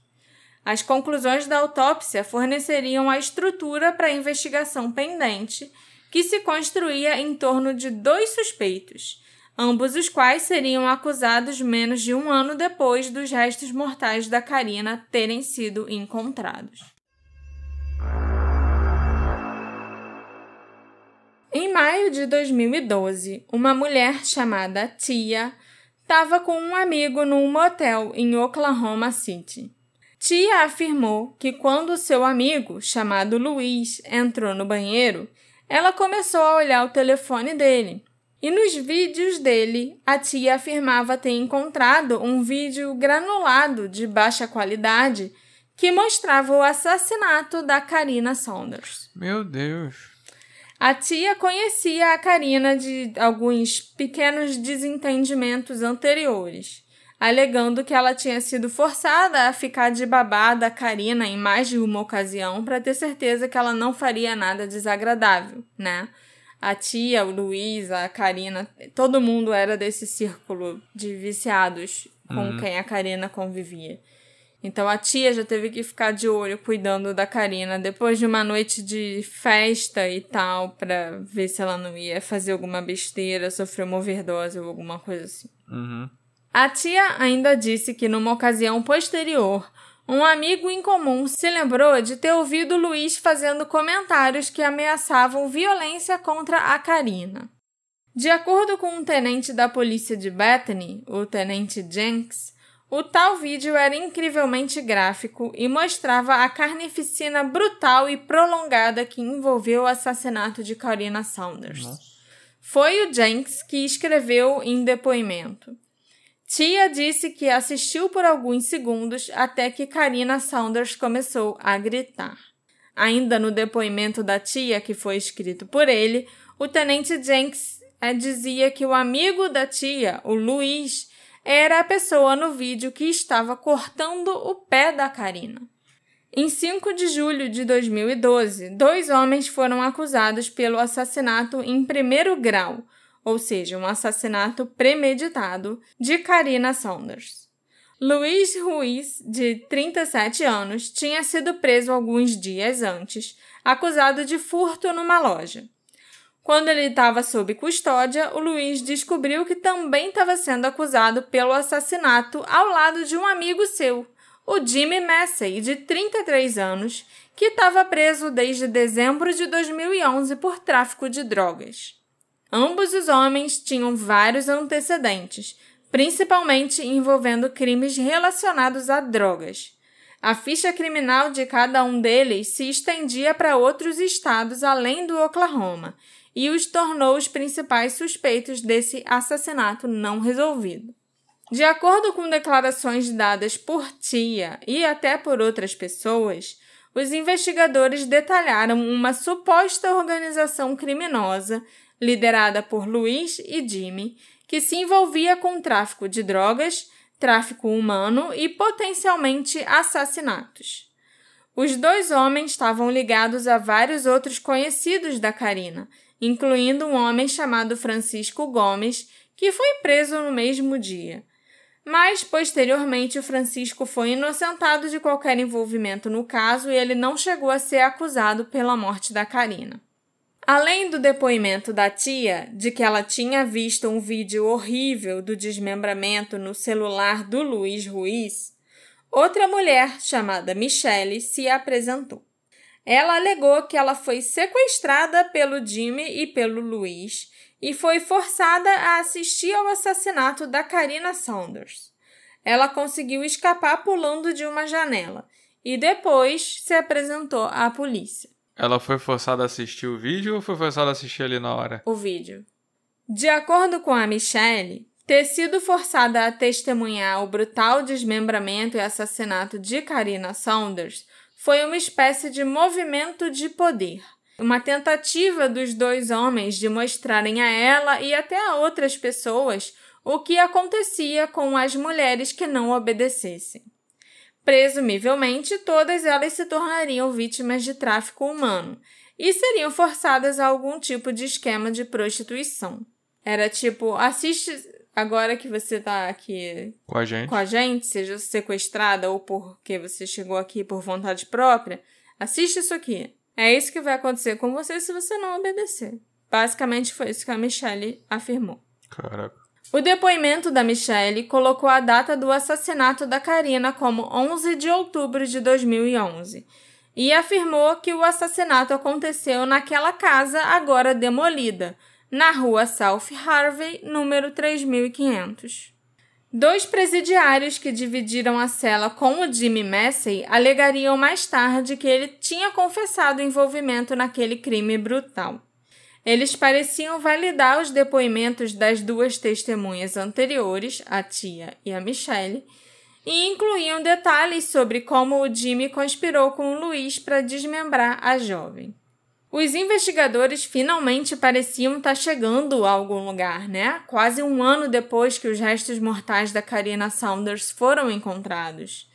As conclusões da autópsia forneceriam a estrutura para a investigação pendente, que se construía em torno de dois suspeitos, ambos os quais seriam acusados menos de um ano depois dos restos mortais da Karina terem sido encontrados. Em maio de 2012, uma mulher chamada Tia estava com um amigo num motel em Oklahoma City. Tia afirmou que quando seu amigo, chamado Luiz, entrou no banheiro, ela começou a olhar o telefone dele. E nos vídeos dele, a tia afirmava ter encontrado um vídeo granulado de baixa qualidade que mostrava o assassinato da Karina Saunders. Meu Deus. A tia conhecia a Karina de alguns pequenos desentendimentos anteriores, alegando que ela tinha sido forçada a ficar de babá da Karina em mais de uma ocasião para ter certeza que ela não faria nada desagradável, né? A tia, o Luiz, a Karina, todo mundo era desse círculo de viciados com Uhum. quem a Karina convivia. Então a tia já teve que ficar de olho cuidando da Karina depois de uma noite de festa e tal, pra ver se ela não ia fazer alguma besteira, sofrer uma overdose ou alguma coisa assim. Uhum. A tia ainda disse que numa ocasião posterior, um amigo em comum se lembrou de ter ouvido Luiz fazendo comentários que ameaçavam violência contra a Karina. De acordo com um tenente da polícia de Bethany, o tenente Jenks, O tal vídeo era incrivelmente gráfico e mostrava a carnificina brutal e prolongada que envolveu o assassinato de Karina Saunders. Nossa. Foi o Jenks que escreveu em depoimento. Tia disse que assistiu por alguns segundos até que Karina Saunders começou a gritar. Ainda no depoimento da tia, que foi escrito por ele, o tenente Jenks eh, dizia que o amigo da tia, o Luiz, era a pessoa no vídeo que estava cortando o pé da Karina. Em 5 de julho de 2012, dois homens foram acusados pelo assassinato em primeiro grau, ou seja, um assassinato premeditado, de Karina Saunders. Luiz Ruiz, de 37 anos, tinha sido preso alguns dias antes, acusado de furto numa loja. Quando ele estava sob custódia, o Luiz descobriu que também estava sendo acusado pelo assassinato ao lado de um amigo seu, o Jimmy Massey, de 33 anos, que estava preso desde dezembro de 2011 por tráfico de drogas. Ambos os homens tinham vários antecedentes, principalmente envolvendo crimes relacionados a drogas. A ficha criminal de cada um deles se estendia para outros estados além do Oklahoma e os tornou os principais suspeitos desse assassinato não resolvido. De acordo com declarações dadas por Tia e até por outras pessoas, os investigadores detalharam uma suposta organização criminosa liderada por Luiz e Jimmy, que se envolvia com tráfico de drogas, tráfico humano e potencialmente assassinatos. Os dois homens estavam ligados a vários outros conhecidos da Karina, incluindo um homem chamado Francisco Gomes, que foi preso no mesmo dia. Mas, posteriormente, o Francisco foi inocentado de qualquer envolvimento no caso e ele não chegou a ser acusado pela morte da Karina. Além do depoimento da tia de que ela tinha visto um vídeo horrível do desmembramento no celular do Luiz Ruiz, outra mulher chamada Michelle se apresentou. Ela alegou que ela foi sequestrada pelo Jimmy e pelo Luiz e foi forçada a assistir ao assassinato da Karina Saunders. Ela conseguiu escapar pulando de uma janela e depois se apresentou à polícia. Ela foi forçada a assistir o vídeo ou foi forçada a assistir ali na hora? O vídeo. De acordo com a Michelle, ter sido forçada a testemunhar o brutal desmembramento e assassinato de Karina Saunders foi uma espécie de movimento de poder, uma tentativa dos dois homens de mostrarem a ela e até a outras pessoas o que acontecia com as mulheres que não obedecessem. Presumivelmente, todas elas se tornariam vítimas de tráfico humano e seriam forçadas a algum tipo de esquema de prostituição. Era tipo, assiste agora que você tá aqui com a gente, com a gente, seja sequestrada ou porque você chegou aqui por vontade própria, assiste isso aqui. É isso que vai acontecer com você se você não obedecer. Basicamente foi isso que a Michelle afirmou. Caraca. O depoimento da Michelle colocou a data do assassinato da Karina como 11 de outubro de 2011 e afirmou que o assassinato aconteceu naquela casa agora demolida, na rua South Harvey, número 3500. Dois presidiários que dividiram a cela com o Jimmy Massey alegariam mais tarde que ele tinha confessado envolvimento naquele crime brutal. Eles pareciam validar os depoimentos das duas testemunhas anteriores, a tia e a Michelle, e incluíam detalhes sobre como o Jimmy conspirou com o Luiz para desmembrar a jovem. Os investigadores finalmente pareciam estar tá chegando a algum lugar, né? Quase um ano depois que os restos mortais da Karina Saunders foram encontrados.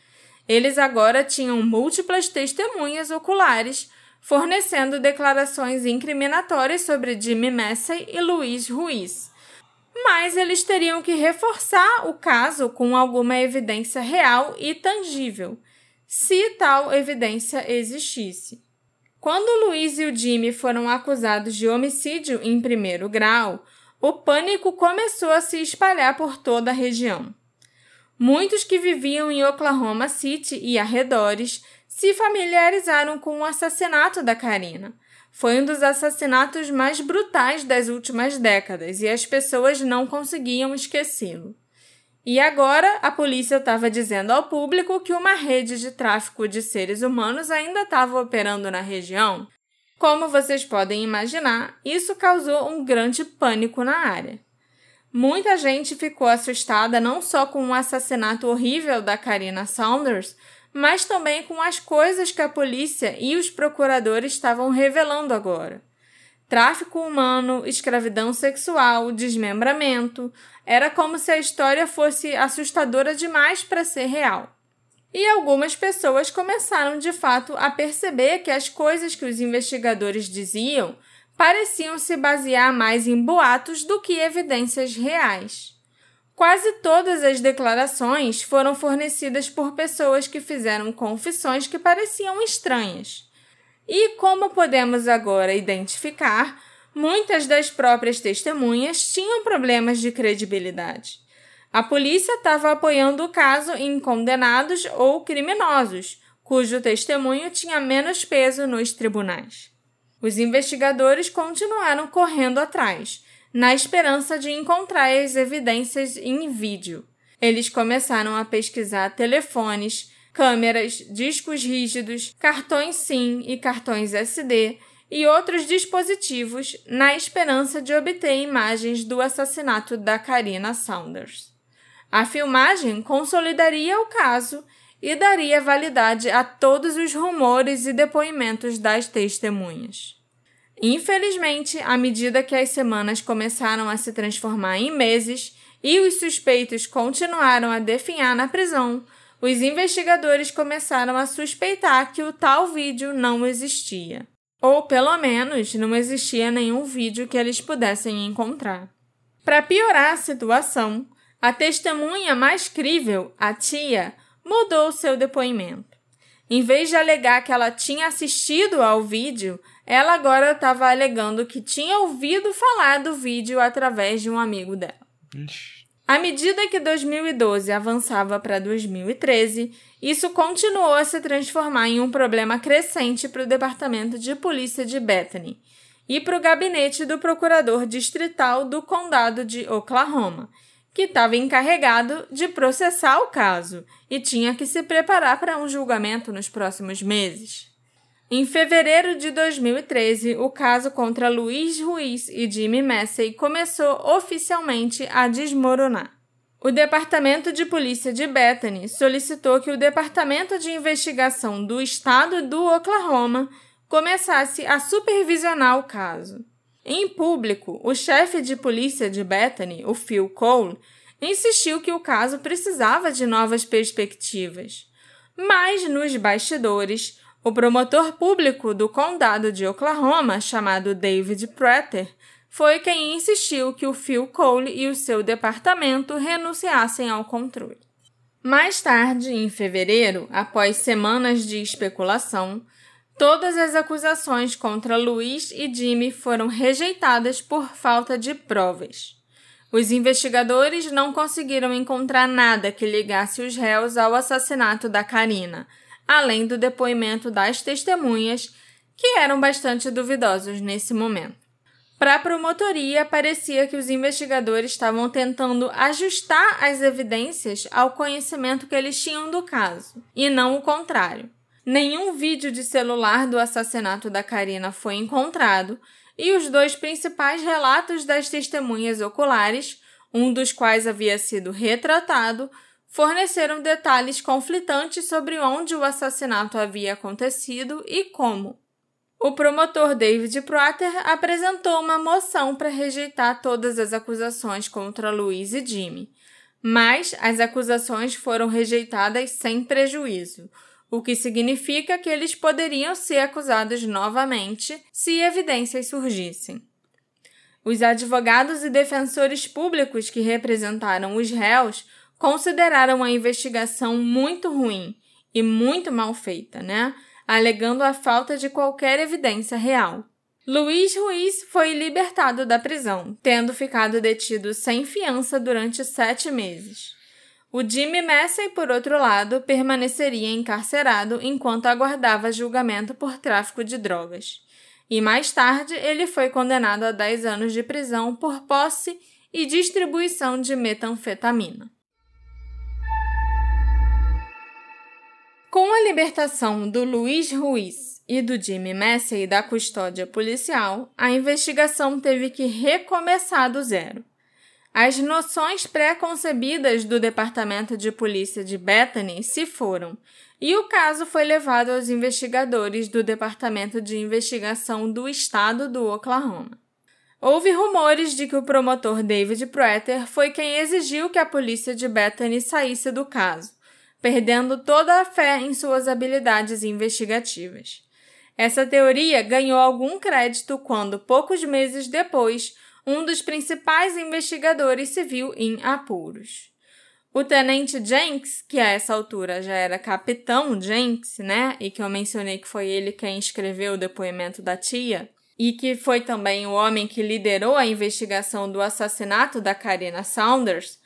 Eles agora tinham múltiplas testemunhas oculares fornecendo declarações incriminatórias sobre Jimmy Massey e Luiz Ruiz. Mas eles teriam que reforçar o caso com alguma evidência real e tangível, se tal evidência existisse. Quando Luiz e o Jimmy foram acusados de homicídio em primeiro grau, o pânico começou a se espalhar por toda a região. Muitos que viviam em Oklahoma City e arredores se familiarizaram com o assassinato da Karina. Foi um dos assassinatos mais brutais das últimas décadas e as pessoas não conseguiam esquecê-lo. E agora a polícia estava dizendo ao público que uma rede de tráfico de seres humanos ainda estava operando na região. Como vocês podem imaginar, isso causou um grande pânico na área. Muita gente ficou assustada não só com o assassinato horrível da Karina Saunders, mas também com as coisas que a polícia e os procuradores estavam revelando agora. Tráfico humano, escravidão sexual, desmembramento. Era como se a história fosse assustadora demais para ser real. E algumas pessoas começaram de fato a perceber que as coisas que os investigadores diziam pareciam se basear mais em boatos do que evidências reais. Quase todas as declarações foram fornecidas por pessoas que fizeram confissões que pareciam estranhas. E como podemos agora identificar, muitas das próprias testemunhas tinham problemas de credibilidade. A polícia estava apoiando o caso em condenados ou criminosos, cujo testemunho tinha menos peso nos tribunais. Os investigadores continuaram correndo atrás, na esperança de encontrar as evidências em vídeo. Eles começaram a pesquisar telefones, câmeras, discos rígidos, cartões SIM e cartões SD e outros dispositivos na esperança de obter imagens do assassinato da Karina Saunders. A filmagem consolidaria o caso e daria validade a todos os rumores e depoimentos das testemunhas. Infelizmente, à medida que as semanas começaram a se transformar em meses e os suspeitos continuaram a definhar na prisão, os investigadores começaram a suspeitar que o tal vídeo não existia. Ou, pelo menos, não existia nenhum vídeo que eles pudessem encontrar. Para piorar a situação, a testemunha mais crível, a tia, mudou seu depoimento. Em vez de alegar que ela tinha assistido ao vídeo, ela agora estava alegando que tinha ouvido falar do vídeo através de um amigo dela. Ixi. À medida que 2012 avançava para 2013, isso continuou a se transformar em um problema crescente para o Departamento de Polícia de Bethany e para o gabinete do procurador distrital do Condado de Oklahoma, que estava encarregado de processar o caso e tinha que se preparar para um julgamento nos próximos meses. Em fevereiro de 2013, o caso contra Luiz Ruiz e Jimmy Massey começou oficialmente a desmoronar. O Departamento de Polícia de Bethany solicitou que o Departamento de Investigação do Estado do Oklahoma começasse a supervisionar o caso. Em público, o chefe de polícia de Bethany, o Phil Cole, insistiu que o caso precisava de novas perspectivas. Mas nos bastidores, o promotor público do condado de Oklahoma, chamado David Prater, foi quem insistiu que o Phil Cole e o seu departamento renunciassem ao controle. Mais tarde, em fevereiro, após semanas de especulação, todas as acusações contra Luiz e Jimmy foram rejeitadas por falta de provas. Os investigadores não conseguiram encontrar nada que ligasse os réus ao assassinato da Karina, além do depoimento das testemunhas, que eram bastante duvidosos nesse momento. Para a promotoria, parecia que os investigadores estavam tentando ajustar as evidências ao conhecimento que eles tinham do caso, e não o contrário. Nenhum vídeo de celular do assassinato da Karina foi encontrado, e os dois principais relatos das testemunhas oculares, um dos quais havia sido retratado, forneceram detalhes conflitantes sobre onde o assassinato havia acontecido e como. O promotor David Prater apresentou uma moção para rejeitar todas as acusações contra Luiz e Jimmy, mas as acusações foram rejeitadas sem prejuízo, o que significa que eles poderiam ser acusados novamente se evidências surgissem. Os advogados e defensores públicos que representaram os réus consideraram a investigação muito ruim e muito mal feita, né? Alegando a falta de qualquer evidência real. Luiz Ruiz foi libertado da prisão, tendo ficado detido sem fiança durante sete meses. O Jimmy Massey, por outro lado, permaneceria encarcerado enquanto aguardava julgamento por tráfico de drogas. E mais tarde, ele foi condenado a 10 anos de prisão por posse e distribuição de metanfetamina. Com a libertação do Luiz Ruiz e do Jimmy Massey da custódia policial, a investigação teve que recomeçar do zero. As noções pré-concebidas do Departamento de Polícia de Bethany se foram, e o caso foi levado aos investigadores do Departamento de Investigação do Estado do Oklahoma. Houve rumores de que o promotor David Prater foi quem exigiu que a polícia de Bethany saísse do caso, perdendo toda a fé em suas habilidades investigativas. Essa teoria ganhou algum crédito quando, poucos meses depois, um dos principais investigadores se viu em apuros. O tenente Jenks, que a essa altura já era capitão Jenks, né, e que eu mencionei que foi ele quem escreveu o depoimento da tia, e que foi também o homem que liderou a investigação do assassinato da Karina Saunders,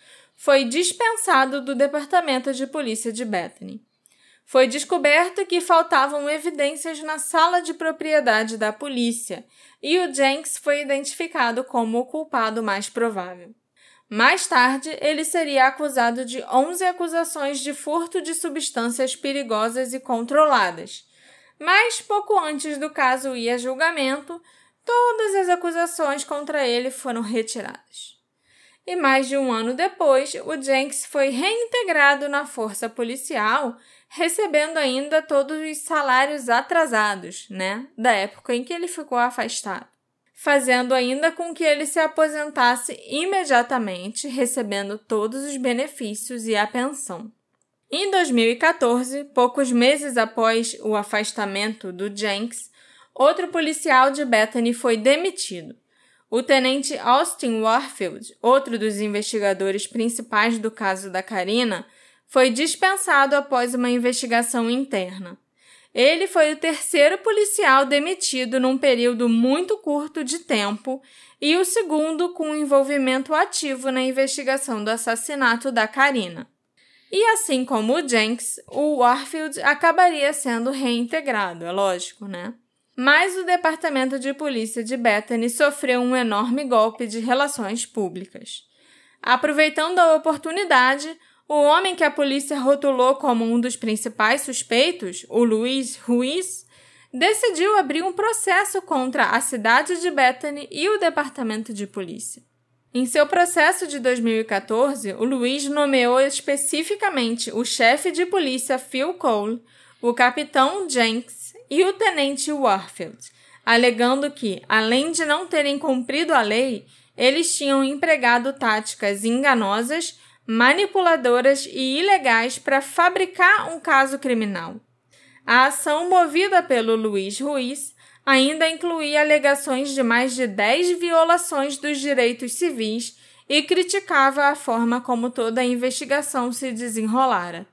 foi dispensado do Departamento de Polícia de Bethany. Foi descoberto que faltavam evidências na sala de propriedade da polícia e o Jenks foi identificado como o culpado mais provável. Mais tarde, ele seria acusado de 11 acusações de furto de substâncias perigosas e controladas. Mas pouco antes do caso ir a julgamento, todas as acusações contra ele foram retiradas. E mais de um ano depois, o Jenks foi reintegrado na força policial, recebendo ainda todos os salários atrasados, né, da época em que ele ficou afastado fazendo ainda com que ele se aposentasse imediatamente, recebendo todos os benefícios e a pensão. Em 2014, poucos meses após o afastamento do Jenks, outro policial de Bethany foi demitido. O tenente Austin Warfield, outro dos investigadores principais do caso da Karina, foi dispensado após uma investigação interna. Ele foi o terceiro policial demitido num período muito curto de tempo e o segundo com envolvimento ativo na investigação do assassinato da Karina. E assim como o Jenks, o Warfield acabaria sendo reintegrado, é lógico, né? Mas o Departamento de Polícia de Bethany sofreu um enorme golpe de relações públicas. Aproveitando a oportunidade, o homem que a polícia rotulou como um dos principais suspeitos, o Luiz Ruiz, decidiu abrir um processo contra a cidade de Bethany e o departamento de polícia. Em seu processo de 2014, o Luiz nomeou especificamente o chefe de polícia Phil Cole, o capitão Jenks e o tenente Warfield, alegando que, além de não terem cumprido a lei, eles tinham empregado táticas enganosas manipuladoras e ilegais para fabricar um caso criminal. A ação movida pelo Luiz Ruiz ainda incluía alegações de mais de 10 violações dos direitos civis e criticava a forma como toda a investigação se desenrolara.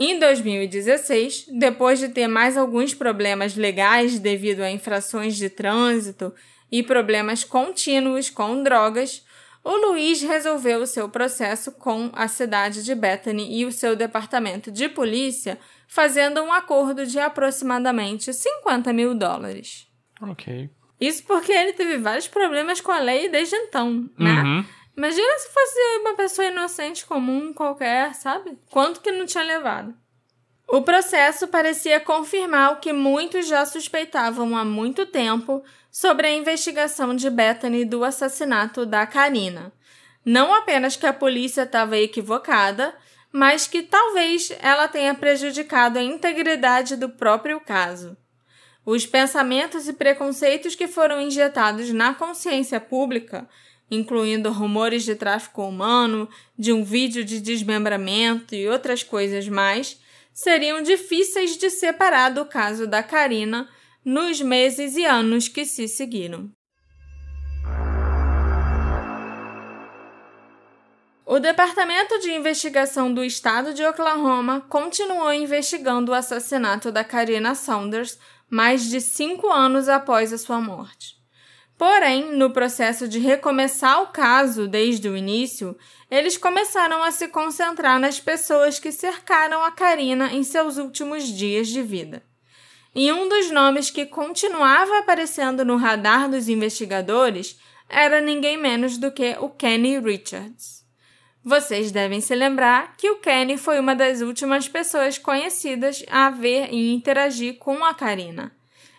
Em 2016, depois de ter mais alguns problemas legais devido a infrações de trânsito e problemas contínuos com drogas, o Luiz resolveu o seu processo com a cidade de Bethany e o seu departamento de polícia, fazendo um acordo de aproximadamente 50 mil dólares. Ok. Isso porque ele teve vários problemas com a lei desde então, né? Uhum. Imagina se fosse uma pessoa inocente comum qualquer, sabe? Quanto que não tinha levado? O processo parecia confirmar o que muitos já suspeitavam há muito tempo sobre a investigação de Bethany do assassinato da Karina. Não apenas que a polícia estava equivocada, mas que talvez ela tenha prejudicado a integridade do próprio caso. Os pensamentos e preconceitos que foram injetados na consciência pública, incluindo rumores de tráfico humano, de um vídeo de desmembramento e outras coisas mais, seriam difíceis de separar do caso da Karina nos meses e anos que se seguiram. O Departamento de Investigação do Estado de Oklahoma continuou investigando o assassinato da Karina Saunders mais de cinco anos após a sua morte. Porém, no processo de recomeçar o caso desde o início, eles começaram a se concentrar nas pessoas que cercaram a Karina em seus últimos dias de vida. E um dos nomes que continuava aparecendo no radar dos investigadores era ninguém menos do que o Kenny Richards. Vocês devem se lembrar que o Kenny foi uma das últimas pessoas conhecidas a ver e interagir com a Karina.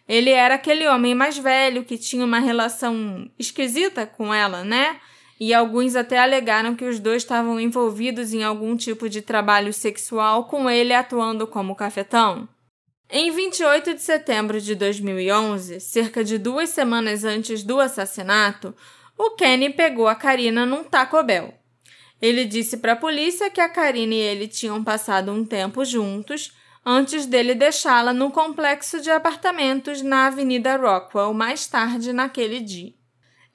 Ele era aquele homem mais velho que tinha uma relação esquisita com ela, né? E alguns até alegaram que os dois estavam envolvidos em algum tipo de trabalho sexual com ele atuando como cafetão. Em 28 de setembro de 2011, cerca de duas semanas antes do assassinato, o Kenny pegou a Karina num Taco Bell. Ele disse para a polícia que a Karina e ele tinham passado um tempo juntos antes dele deixá-la no complexo de apartamentos na Avenida Rockwell mais tarde naquele dia.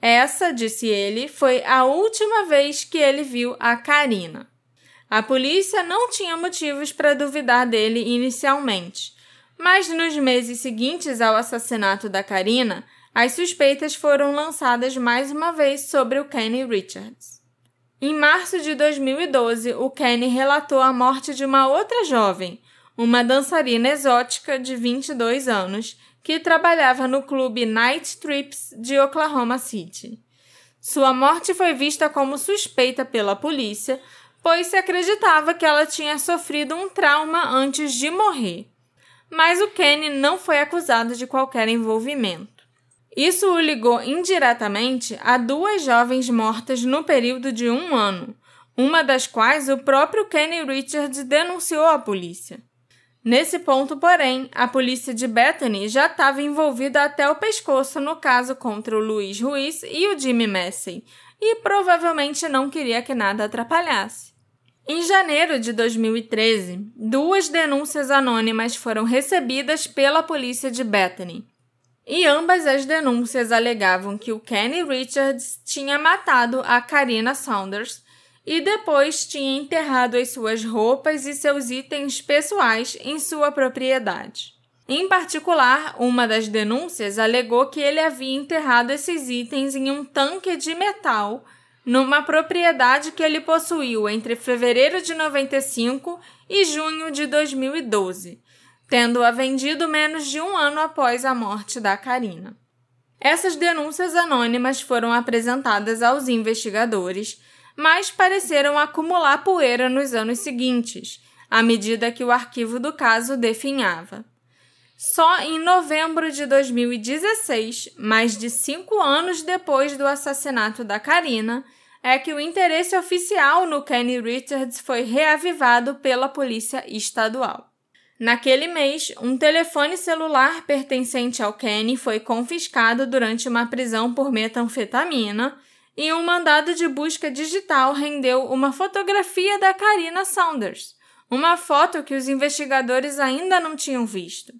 Essa, disse ele, foi a última vez que ele viu a Karina. A polícia não tinha motivos para duvidar dele inicialmente, mas nos meses seguintes ao assassinato da Karina, as suspeitas foram lançadas mais uma vez sobre o Kenny Richards. Em março de 2012, o Kenny relatou a morte de uma outra jovem, uma dançarina exótica de 22 anos, que trabalhava no clube Night Trips de Oklahoma City. Sua morte foi vista como suspeita pela polícia, pois se acreditava que ela tinha sofrido um trauma antes de morrer. Mas o Kenny não foi acusado de qualquer envolvimento. Isso o ligou indiretamente a duas jovens mortas no período de um ano, uma das quais o próprio Kenny Richards denunciou à polícia. Nesse ponto, porém, a polícia de Bethany já estava envolvida até o pescoço no caso contra o Luiz Ruiz e o Jimmy Massey, e provavelmente não queria que nada atrapalhasse. Em janeiro de 2013, duas denúncias anônimas foram recebidas pela polícia de Bethany. E ambas as denúncias alegavam que o Kenny Richards tinha matado a Karina Saunders e depois tinha enterrado as suas roupas e seus itens pessoais em sua propriedade. Em particular, uma das denúncias alegou que ele havia enterrado esses itens em um tanque de metal numa propriedade que ele possuiu entre fevereiro de 95 e junho de 2012 tendo-a vendido menos de um ano após a morte da Karina. Essas denúncias anônimas foram apresentadas aos investigadores, mas pareceram acumular poeira nos anos seguintes, à medida que o arquivo do caso definhava. Só em novembro de 2016, mais de cinco anos depois do assassinato da Karina, é que o interesse oficial no Kenny Richards foi reavivado pela polícia estadual. Naquele mês, um telefone celular pertencente ao Kenny foi confiscado durante uma prisão por metanfetamina e um mandado de busca digital rendeu uma fotografia da Karina Saunders, uma foto que os investigadores ainda não tinham visto.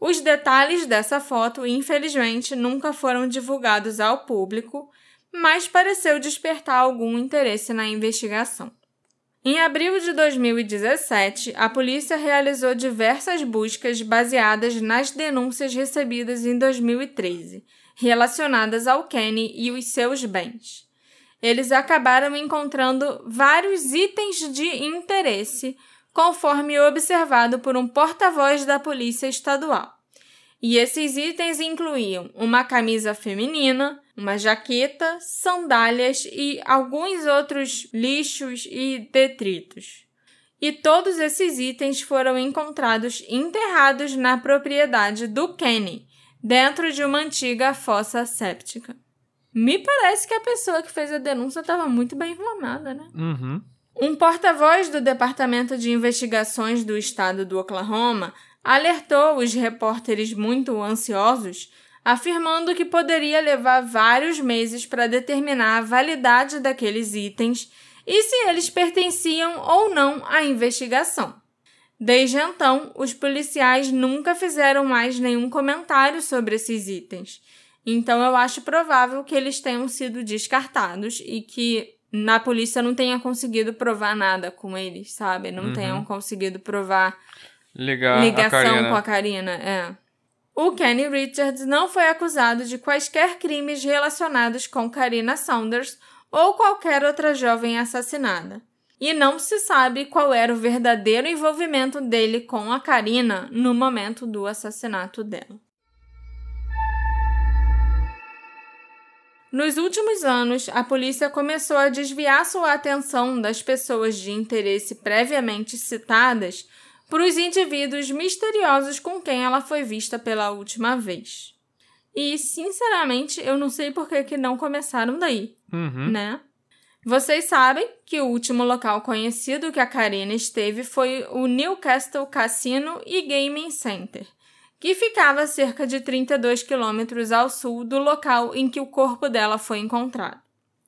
Os detalhes dessa foto, infelizmente, nunca foram divulgados ao público, mas pareceu despertar algum interesse na investigação. Em abril de 2017, a polícia realizou diversas buscas baseadas nas denúncias recebidas em 2013, relacionadas ao Kenny e os seus bens. Eles acabaram encontrando vários itens de interesse, conforme observado por um porta-voz da Polícia Estadual. E esses itens incluíam uma camisa feminina, uma jaqueta, sandálias e alguns outros lixos e detritos. E todos esses itens foram encontrados enterrados na propriedade do Kenny, dentro de uma antiga fossa séptica. Me parece que a pessoa que fez a denúncia estava muito bem informada, né? Uhum. Um porta-voz do Departamento de Investigações do Estado do Oklahoma alertou os repórteres muito ansiosos, afirmando que poderia levar vários meses para determinar a validade daqueles itens e se eles pertenciam ou não à investigação. Desde então, os policiais nunca fizeram mais nenhum comentário sobre esses itens. Então, eu acho provável que eles tenham sido descartados e que na polícia não tenha conseguido provar nada com eles, sabe? Não Uhum. tenham conseguido provar Ligar ligação a com a Karina, é. O Kenny Richards não foi acusado de quaisquer crimes relacionados com Karina Saunders ou qualquer outra jovem assassinada. E não se sabe qual era o verdadeiro envolvimento dele com a Karina no momento do assassinato dela. Nos últimos anos, a polícia começou a desviar sua atenção das pessoas de interesse previamente citadas para os indivíduos misteriosos com quem ela foi vista pela última vez. E, sinceramente, eu não sei por que, que não começaram daí, Uhum. né? Vocês sabem que o último local conhecido que a Karina esteve foi o Newcastle Casino e Gaming Center, que ficava a cerca de 32 quilômetros ao sul do local em que o corpo dela foi encontrado.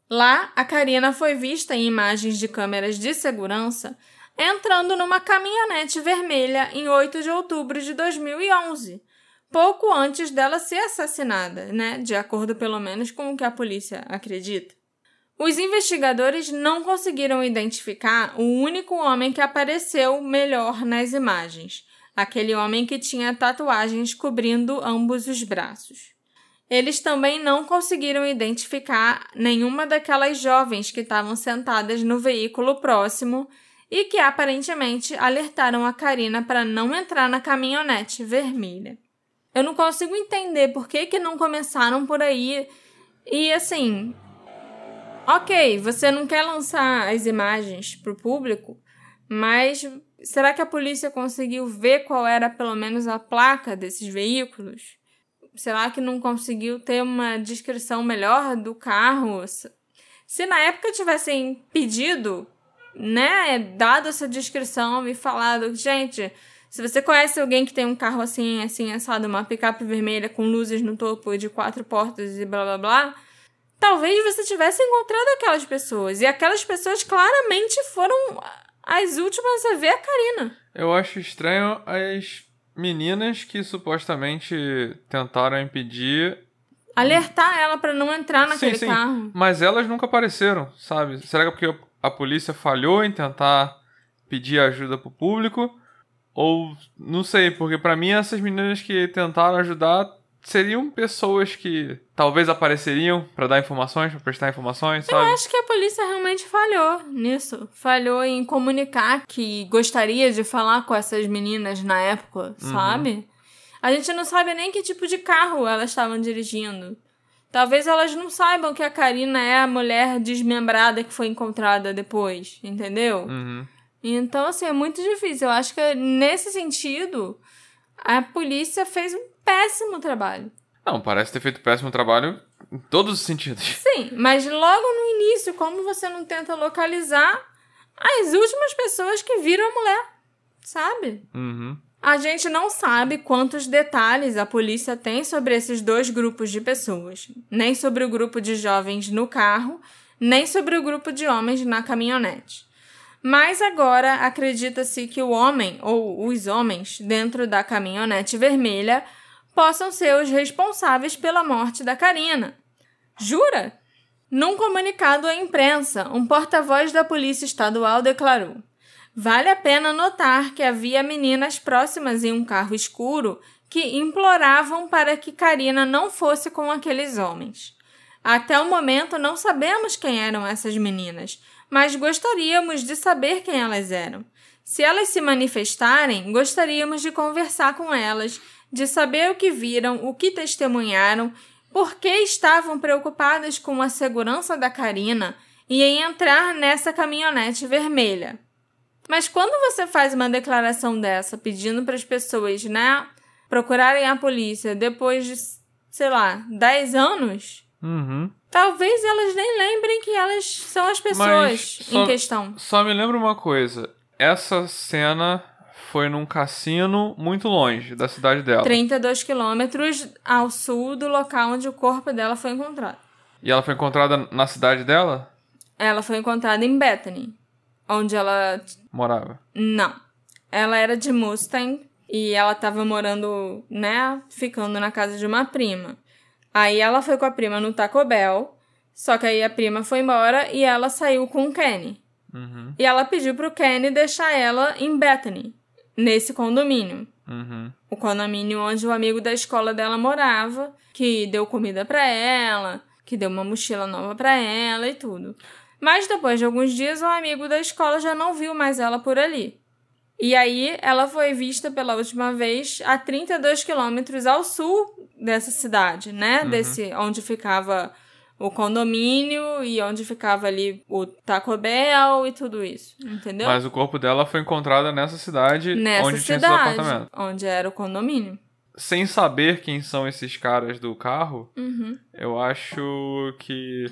Lá, a Karina foi vista em imagens de câmeras de segurança entrando numa caminhonete vermelha em 8 de outubro de 2011, pouco antes dela ser assassinada, né? De acordo pelo menos com o que a polícia acredita. Os investigadores não conseguiram identificar o único homem que apareceu melhor nas imagens, aquele homem que tinha tatuagens cobrindo ambos os braços. Eles também não conseguiram identificar nenhuma daquelas jovens que estavam sentadas no veículo próximo e que aparentemente alertaram a Karina para não entrar na caminhonete vermelha. Eu não consigo entender por que, que não começaram por aí. E assim, ok, você não quer lançar as imagens para o público, mas será que a polícia conseguiu ver qual era pelo menos a placa desses veículos? Será que não conseguiu ter uma descrição melhor do carro? Se na época tivessem pedido, né, dado essa descrição e falado, gente, se você conhece alguém que tem um carro assim, assim, assado, uma picape vermelha com luzes no topo de quatro portas e blá blá blá, talvez você tivesse encontrado aquelas pessoas. E aquelas pessoas claramente foram as últimas a ver a Karina. Eu acho estranho as meninas que supostamente tentaram impedir. Alertar ela para não entrar naquele sim, sim. carro. Mas elas nunca apareceram, sabe? Será que é porque a polícia falhou em tentar pedir ajuda pro público? Ou não sei, porque para mim essas meninas que tentaram ajudar seriam pessoas que talvez apareceriam para dar informações, para prestar informações, sabe? Eu acho que a polícia realmente falhou nisso. Falhou em comunicar que gostaria de falar com essas meninas na época, sabe? A gente não sabe nem que tipo de carro elas estavam dirigindo. Talvez elas não saibam que a Karina é a mulher desmembrada que foi encontrada depois, entendeu? Uhum. Então, assim, é muito difícil. Eu acho que nesse sentido, a polícia fez um péssimo trabalho. Não, parece ter feito péssimo trabalho em todos os sentidos. Sim, mas logo no início, como você não tenta localizar as últimas pessoas que viram a mulher, sabe? Uhum. A gente não sabe quantos detalhes a polícia tem sobre esses dois grupos de pessoas, nem sobre o grupo de jovens no carro, nem sobre o grupo de homens na caminhonete. Mas agora acredita-se que o homem ou os homens dentro da caminhonete vermelha possam ser os responsáveis pela morte da Karina. Jura? Num comunicado à imprensa, um porta-voz da Polícia Estadual declarou: Vale a pena notar que havia meninas próximas em um carro escuro que imploravam para que Karina não fosse com aqueles homens. Até o momento não sabemos quem eram essas meninas, mas gostaríamos de saber quem elas eram. Se elas se manifestarem, gostaríamos de conversar com elas, de saber o que viram, o que testemunharam, por que estavam preocupadas com a segurança da Karina e em entrar nessa caminhonete vermelha. Mas quando você faz uma declaração dessa pedindo para as pessoas, né, procurarem a polícia depois de, sei lá, 10 anos, Uhum. talvez elas nem lembrem que elas são as pessoas só- em questão. Só me lembra uma coisa. Essa cena foi num cassino muito longe da cidade dela. 32 quilômetros ao sul do local onde o corpo dela foi encontrado. E ela foi encontrada na cidade dela? Ela foi encontrada em Bethany, onde ela Morava. Não. Ela era de Mustang e ela tava morando, né, ficando na casa de uma prima. Aí ela foi com a prima no Taco Bell, só que aí a prima foi embora e ela saiu com o Kenny. Uhum. E ela pediu pro Kenny deixar ela em Bethany, nesse condomínio. Uhum. O condomínio onde o amigo da escola dela morava, que deu comida pra ela, que deu uma mochila nova pra ela e tudo. Mas depois de alguns dias, o amigo da escola já não viu mais ela por ali. E aí, ela foi vista pela última vez a 32 quilômetros ao sul dessa cidade, né? Desse onde ficava o condomínio e onde ficava ali o Taco Bell e tudo isso, entendeu? Mas o corpo dela foi encontrado nessa cidade Nessa onde tinha cidade, esses apartamentos. onde era o condomínio. Sem saber quem são esses caras do carro, Uhum. eu acho que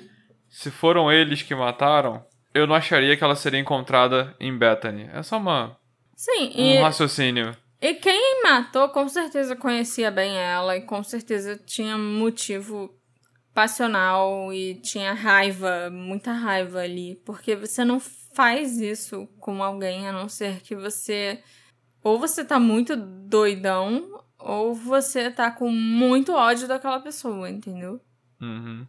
se foram eles que mataram, eu não acharia que ela seria encontrada em Bethany. É só uma, Sim, um e, raciocínio. e quem matou com certeza conhecia bem ela e com certeza tinha motivo passional e tinha raiva, muita raiva ali, porque você não faz isso com alguém a não ser que você ou você tá muito doidão ou você tá com muito ódio daquela pessoa, entendeu? Uhum.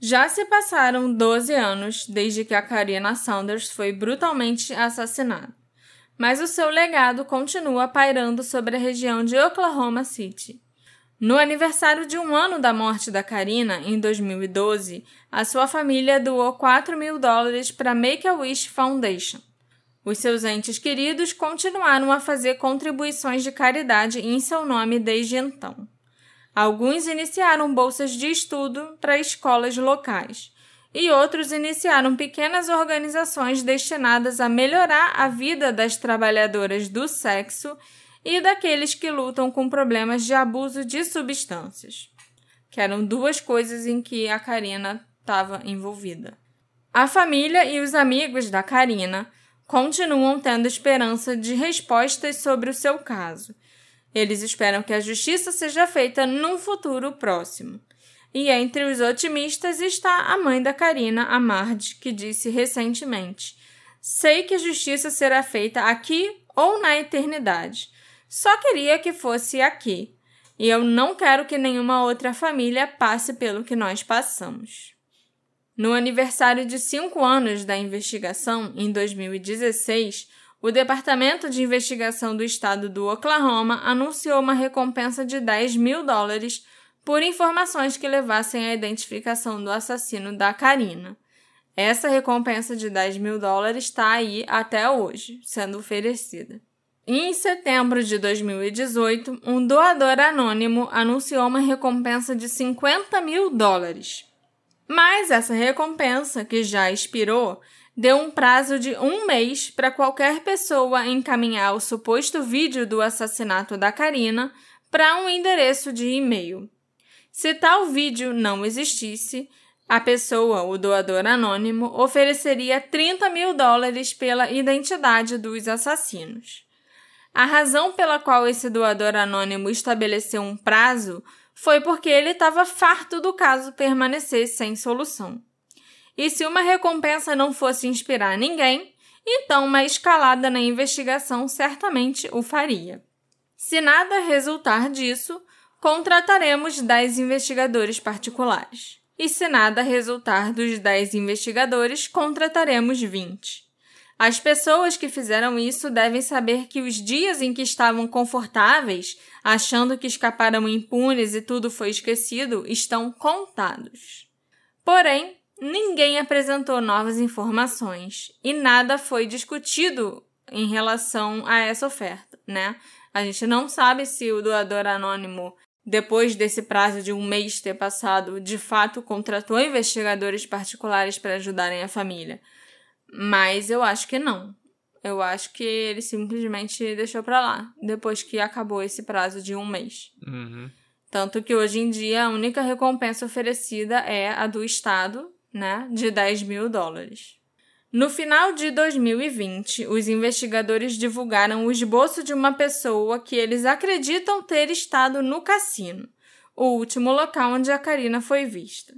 Já se passaram 12 anos desde que a Karina Saunders foi brutalmente assassinada, mas o seu legado continua pairando sobre a região de Oklahoma City. No aniversário de um ano da morte da Karina, em 2012, a sua família doou 4 mil dólares para a Make-A-Wish Foundation. Os seus entes queridos continuaram a fazer contribuições de caridade em seu nome desde então. Alguns iniciaram bolsas de estudo para escolas locais e outros iniciaram pequenas organizações destinadas a melhorar a vida das trabalhadoras do sexo e daqueles que lutam com problemas de abuso de substâncias, que eram duas coisas em que a Karina estava envolvida. A família e os amigos da Karina continuam tendo esperança de respostas sobre o seu caso. Eles esperam que a justiça seja feita num futuro próximo. E entre os otimistas está a mãe da Karina, a Marge, que disse recentemente: Sei que a justiça será feita aqui ou na eternidade. Só queria que fosse aqui. E eu não quero que nenhuma outra família passe pelo que nós passamos. No aniversário de cinco anos da investigação, em 2016, o Departamento de Investigação do Estado do Oklahoma anunciou uma recompensa de 10 mil dólares por informações que levassem à identificação do assassino da Karina. Essa recompensa de 10 mil dólares está aí até hoje, sendo oferecida. Em setembro de 2018, um doador anônimo anunciou uma recompensa de 50 mil dólares. Mas essa recompensa, que já expirou, deu um prazo de um mês para qualquer pessoa encaminhar o suposto vídeo do assassinato da Karina para um endereço de e-mail. Se tal vídeo não existisse, a pessoa, o doador anônimo, ofereceria 30 mil dólares pela identidade dos assassinos. A razão pela qual esse doador anônimo estabeleceu um prazo foi porque ele estava farto do caso permanecer sem solução. E se uma recompensa não fosse inspirar ninguém, então uma escalada na investigação certamente o faria. Se nada resultar disso, contrataremos 10 investigadores particulares. E se nada resultar dos 10 investigadores, contrataremos 20. As pessoas que fizeram isso devem saber que os dias em que estavam confortáveis, achando que escaparam impunes e tudo foi esquecido, estão contados. Porém, ninguém apresentou novas informações e nada foi discutido em relação a essa oferta, né? A gente não sabe se o doador anônimo, depois desse prazo de um mês ter passado, de fato contratou investigadores particulares para ajudarem a família. Mas eu acho que não. Eu acho que ele simplesmente deixou pra lá, depois que acabou esse prazo de um mês. Uhum. Tanto que hoje em dia a única recompensa oferecida é a do Estado, né, de 10 mil dólares. No final de 2020, os investigadores divulgaram o esboço de uma pessoa que eles acreditam ter estado no cassino, o último local onde a Karina foi vista.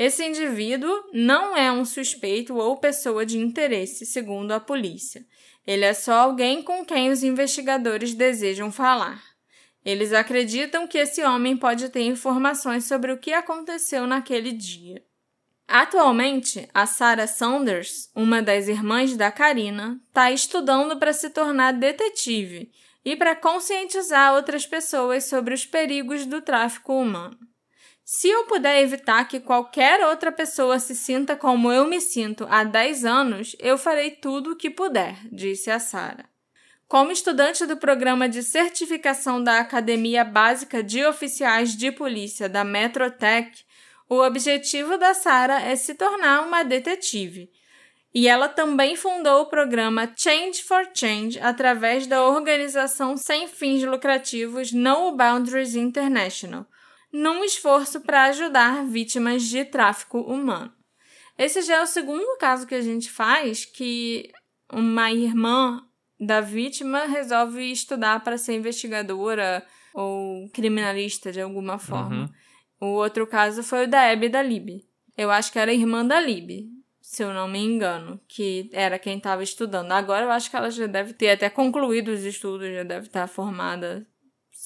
Esse indivíduo não é um suspeito ou pessoa de interesse, segundo a polícia. Ele é só alguém com quem os investigadores desejam falar. Eles acreditam que esse homem pode ter informações sobre o que aconteceu naquele dia. Atualmente, a Sarah Saunders, uma das irmãs da Karina, está estudando para se tornar detetive e para conscientizar outras pessoas sobre os perigos do tráfico humano. Se eu puder evitar que qualquer outra pessoa se sinta como eu me sinto há 10 anos, eu farei tudo o que puder, disse a Sara. Como estudante do programa de certificação da Academia Básica de Oficiais de Polícia da Metrotech, O objetivo da Sarah é se tornar uma detetive. E ela também fundou o programa Change for Change através da organização sem fins lucrativos No Boundaries International, num esforço para ajudar vítimas de tráfico humano. Esse já é o segundo caso que a gente faz que uma irmã da vítima resolve estudar para ser investigadora ou criminalista de alguma forma. Uhum. O outro caso foi o da Abby da Lib. Eu acho que era irmã da Lib, se eu não me engano, que era quem estava estudando. Agora eu acho que ela já deve ter até concluído os estudos, já deve estar formada,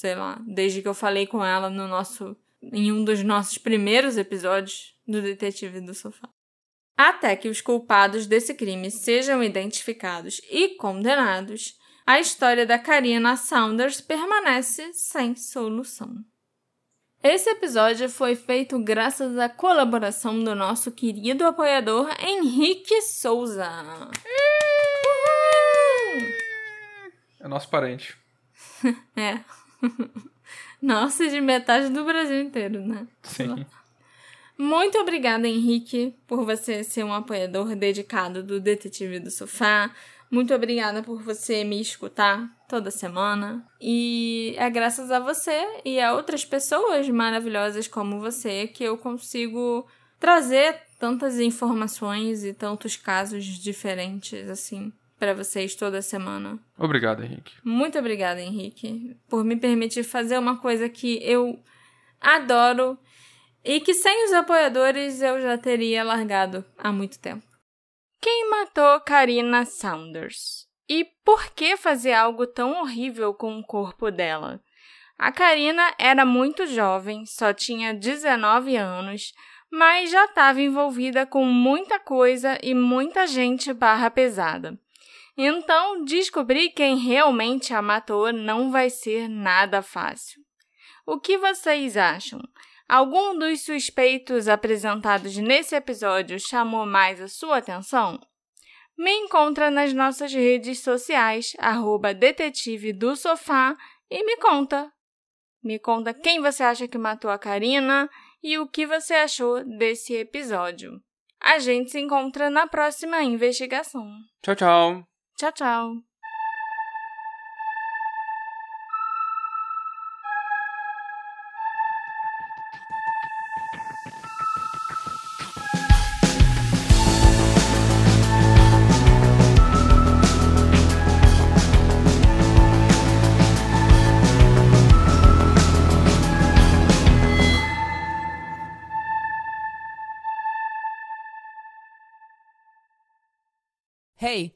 sei lá, desde que eu falei com ela no nosso em um dos nossos primeiros episódios do Detetive do Sofá. Até que os culpados desse crime sejam identificados e condenados, a história da Karina Saunders permanece sem solução. Esse episódio foi feito graças à colaboração do nosso querido apoiador Henrique Souza. É nosso parente. é. Nossa, de metade do Brasil inteiro, né? Sim. Muito obrigada, Henrique, por você ser um apoiador dedicado do Detetive do Sofá. Muito obrigada por você me escutar toda semana. E é graças a você e a outras pessoas maravilhosas como você que eu consigo trazer tantas informações e tantos casos diferentes assim para vocês toda semana. Obrigado, Henrique. Muito obrigada, Henrique, por me permitir fazer uma coisa que eu adoro e que sem os apoiadores eu já teria largado há muito tempo. Quem matou Karina Saunders? E por que fazer algo tão horrível com o corpo dela? A Karina era muito jovem, só tinha 19 anos, mas já estava envolvida com muita coisa e muita gente barra pesada. Então, descobrir quem realmente a matou não vai ser nada fácil. O que vocês acham? Algum dos suspeitos apresentados nesse episódio chamou mais a sua atenção? Me encontra nas nossas redes sociais, arroba detetive do sofá, e me conta. Me conta quem você acha que matou a Karina e o que você achou desse episódio. A gente se encontra na próxima investigação. Tchau, tchau. Tchau, tchau. Hey,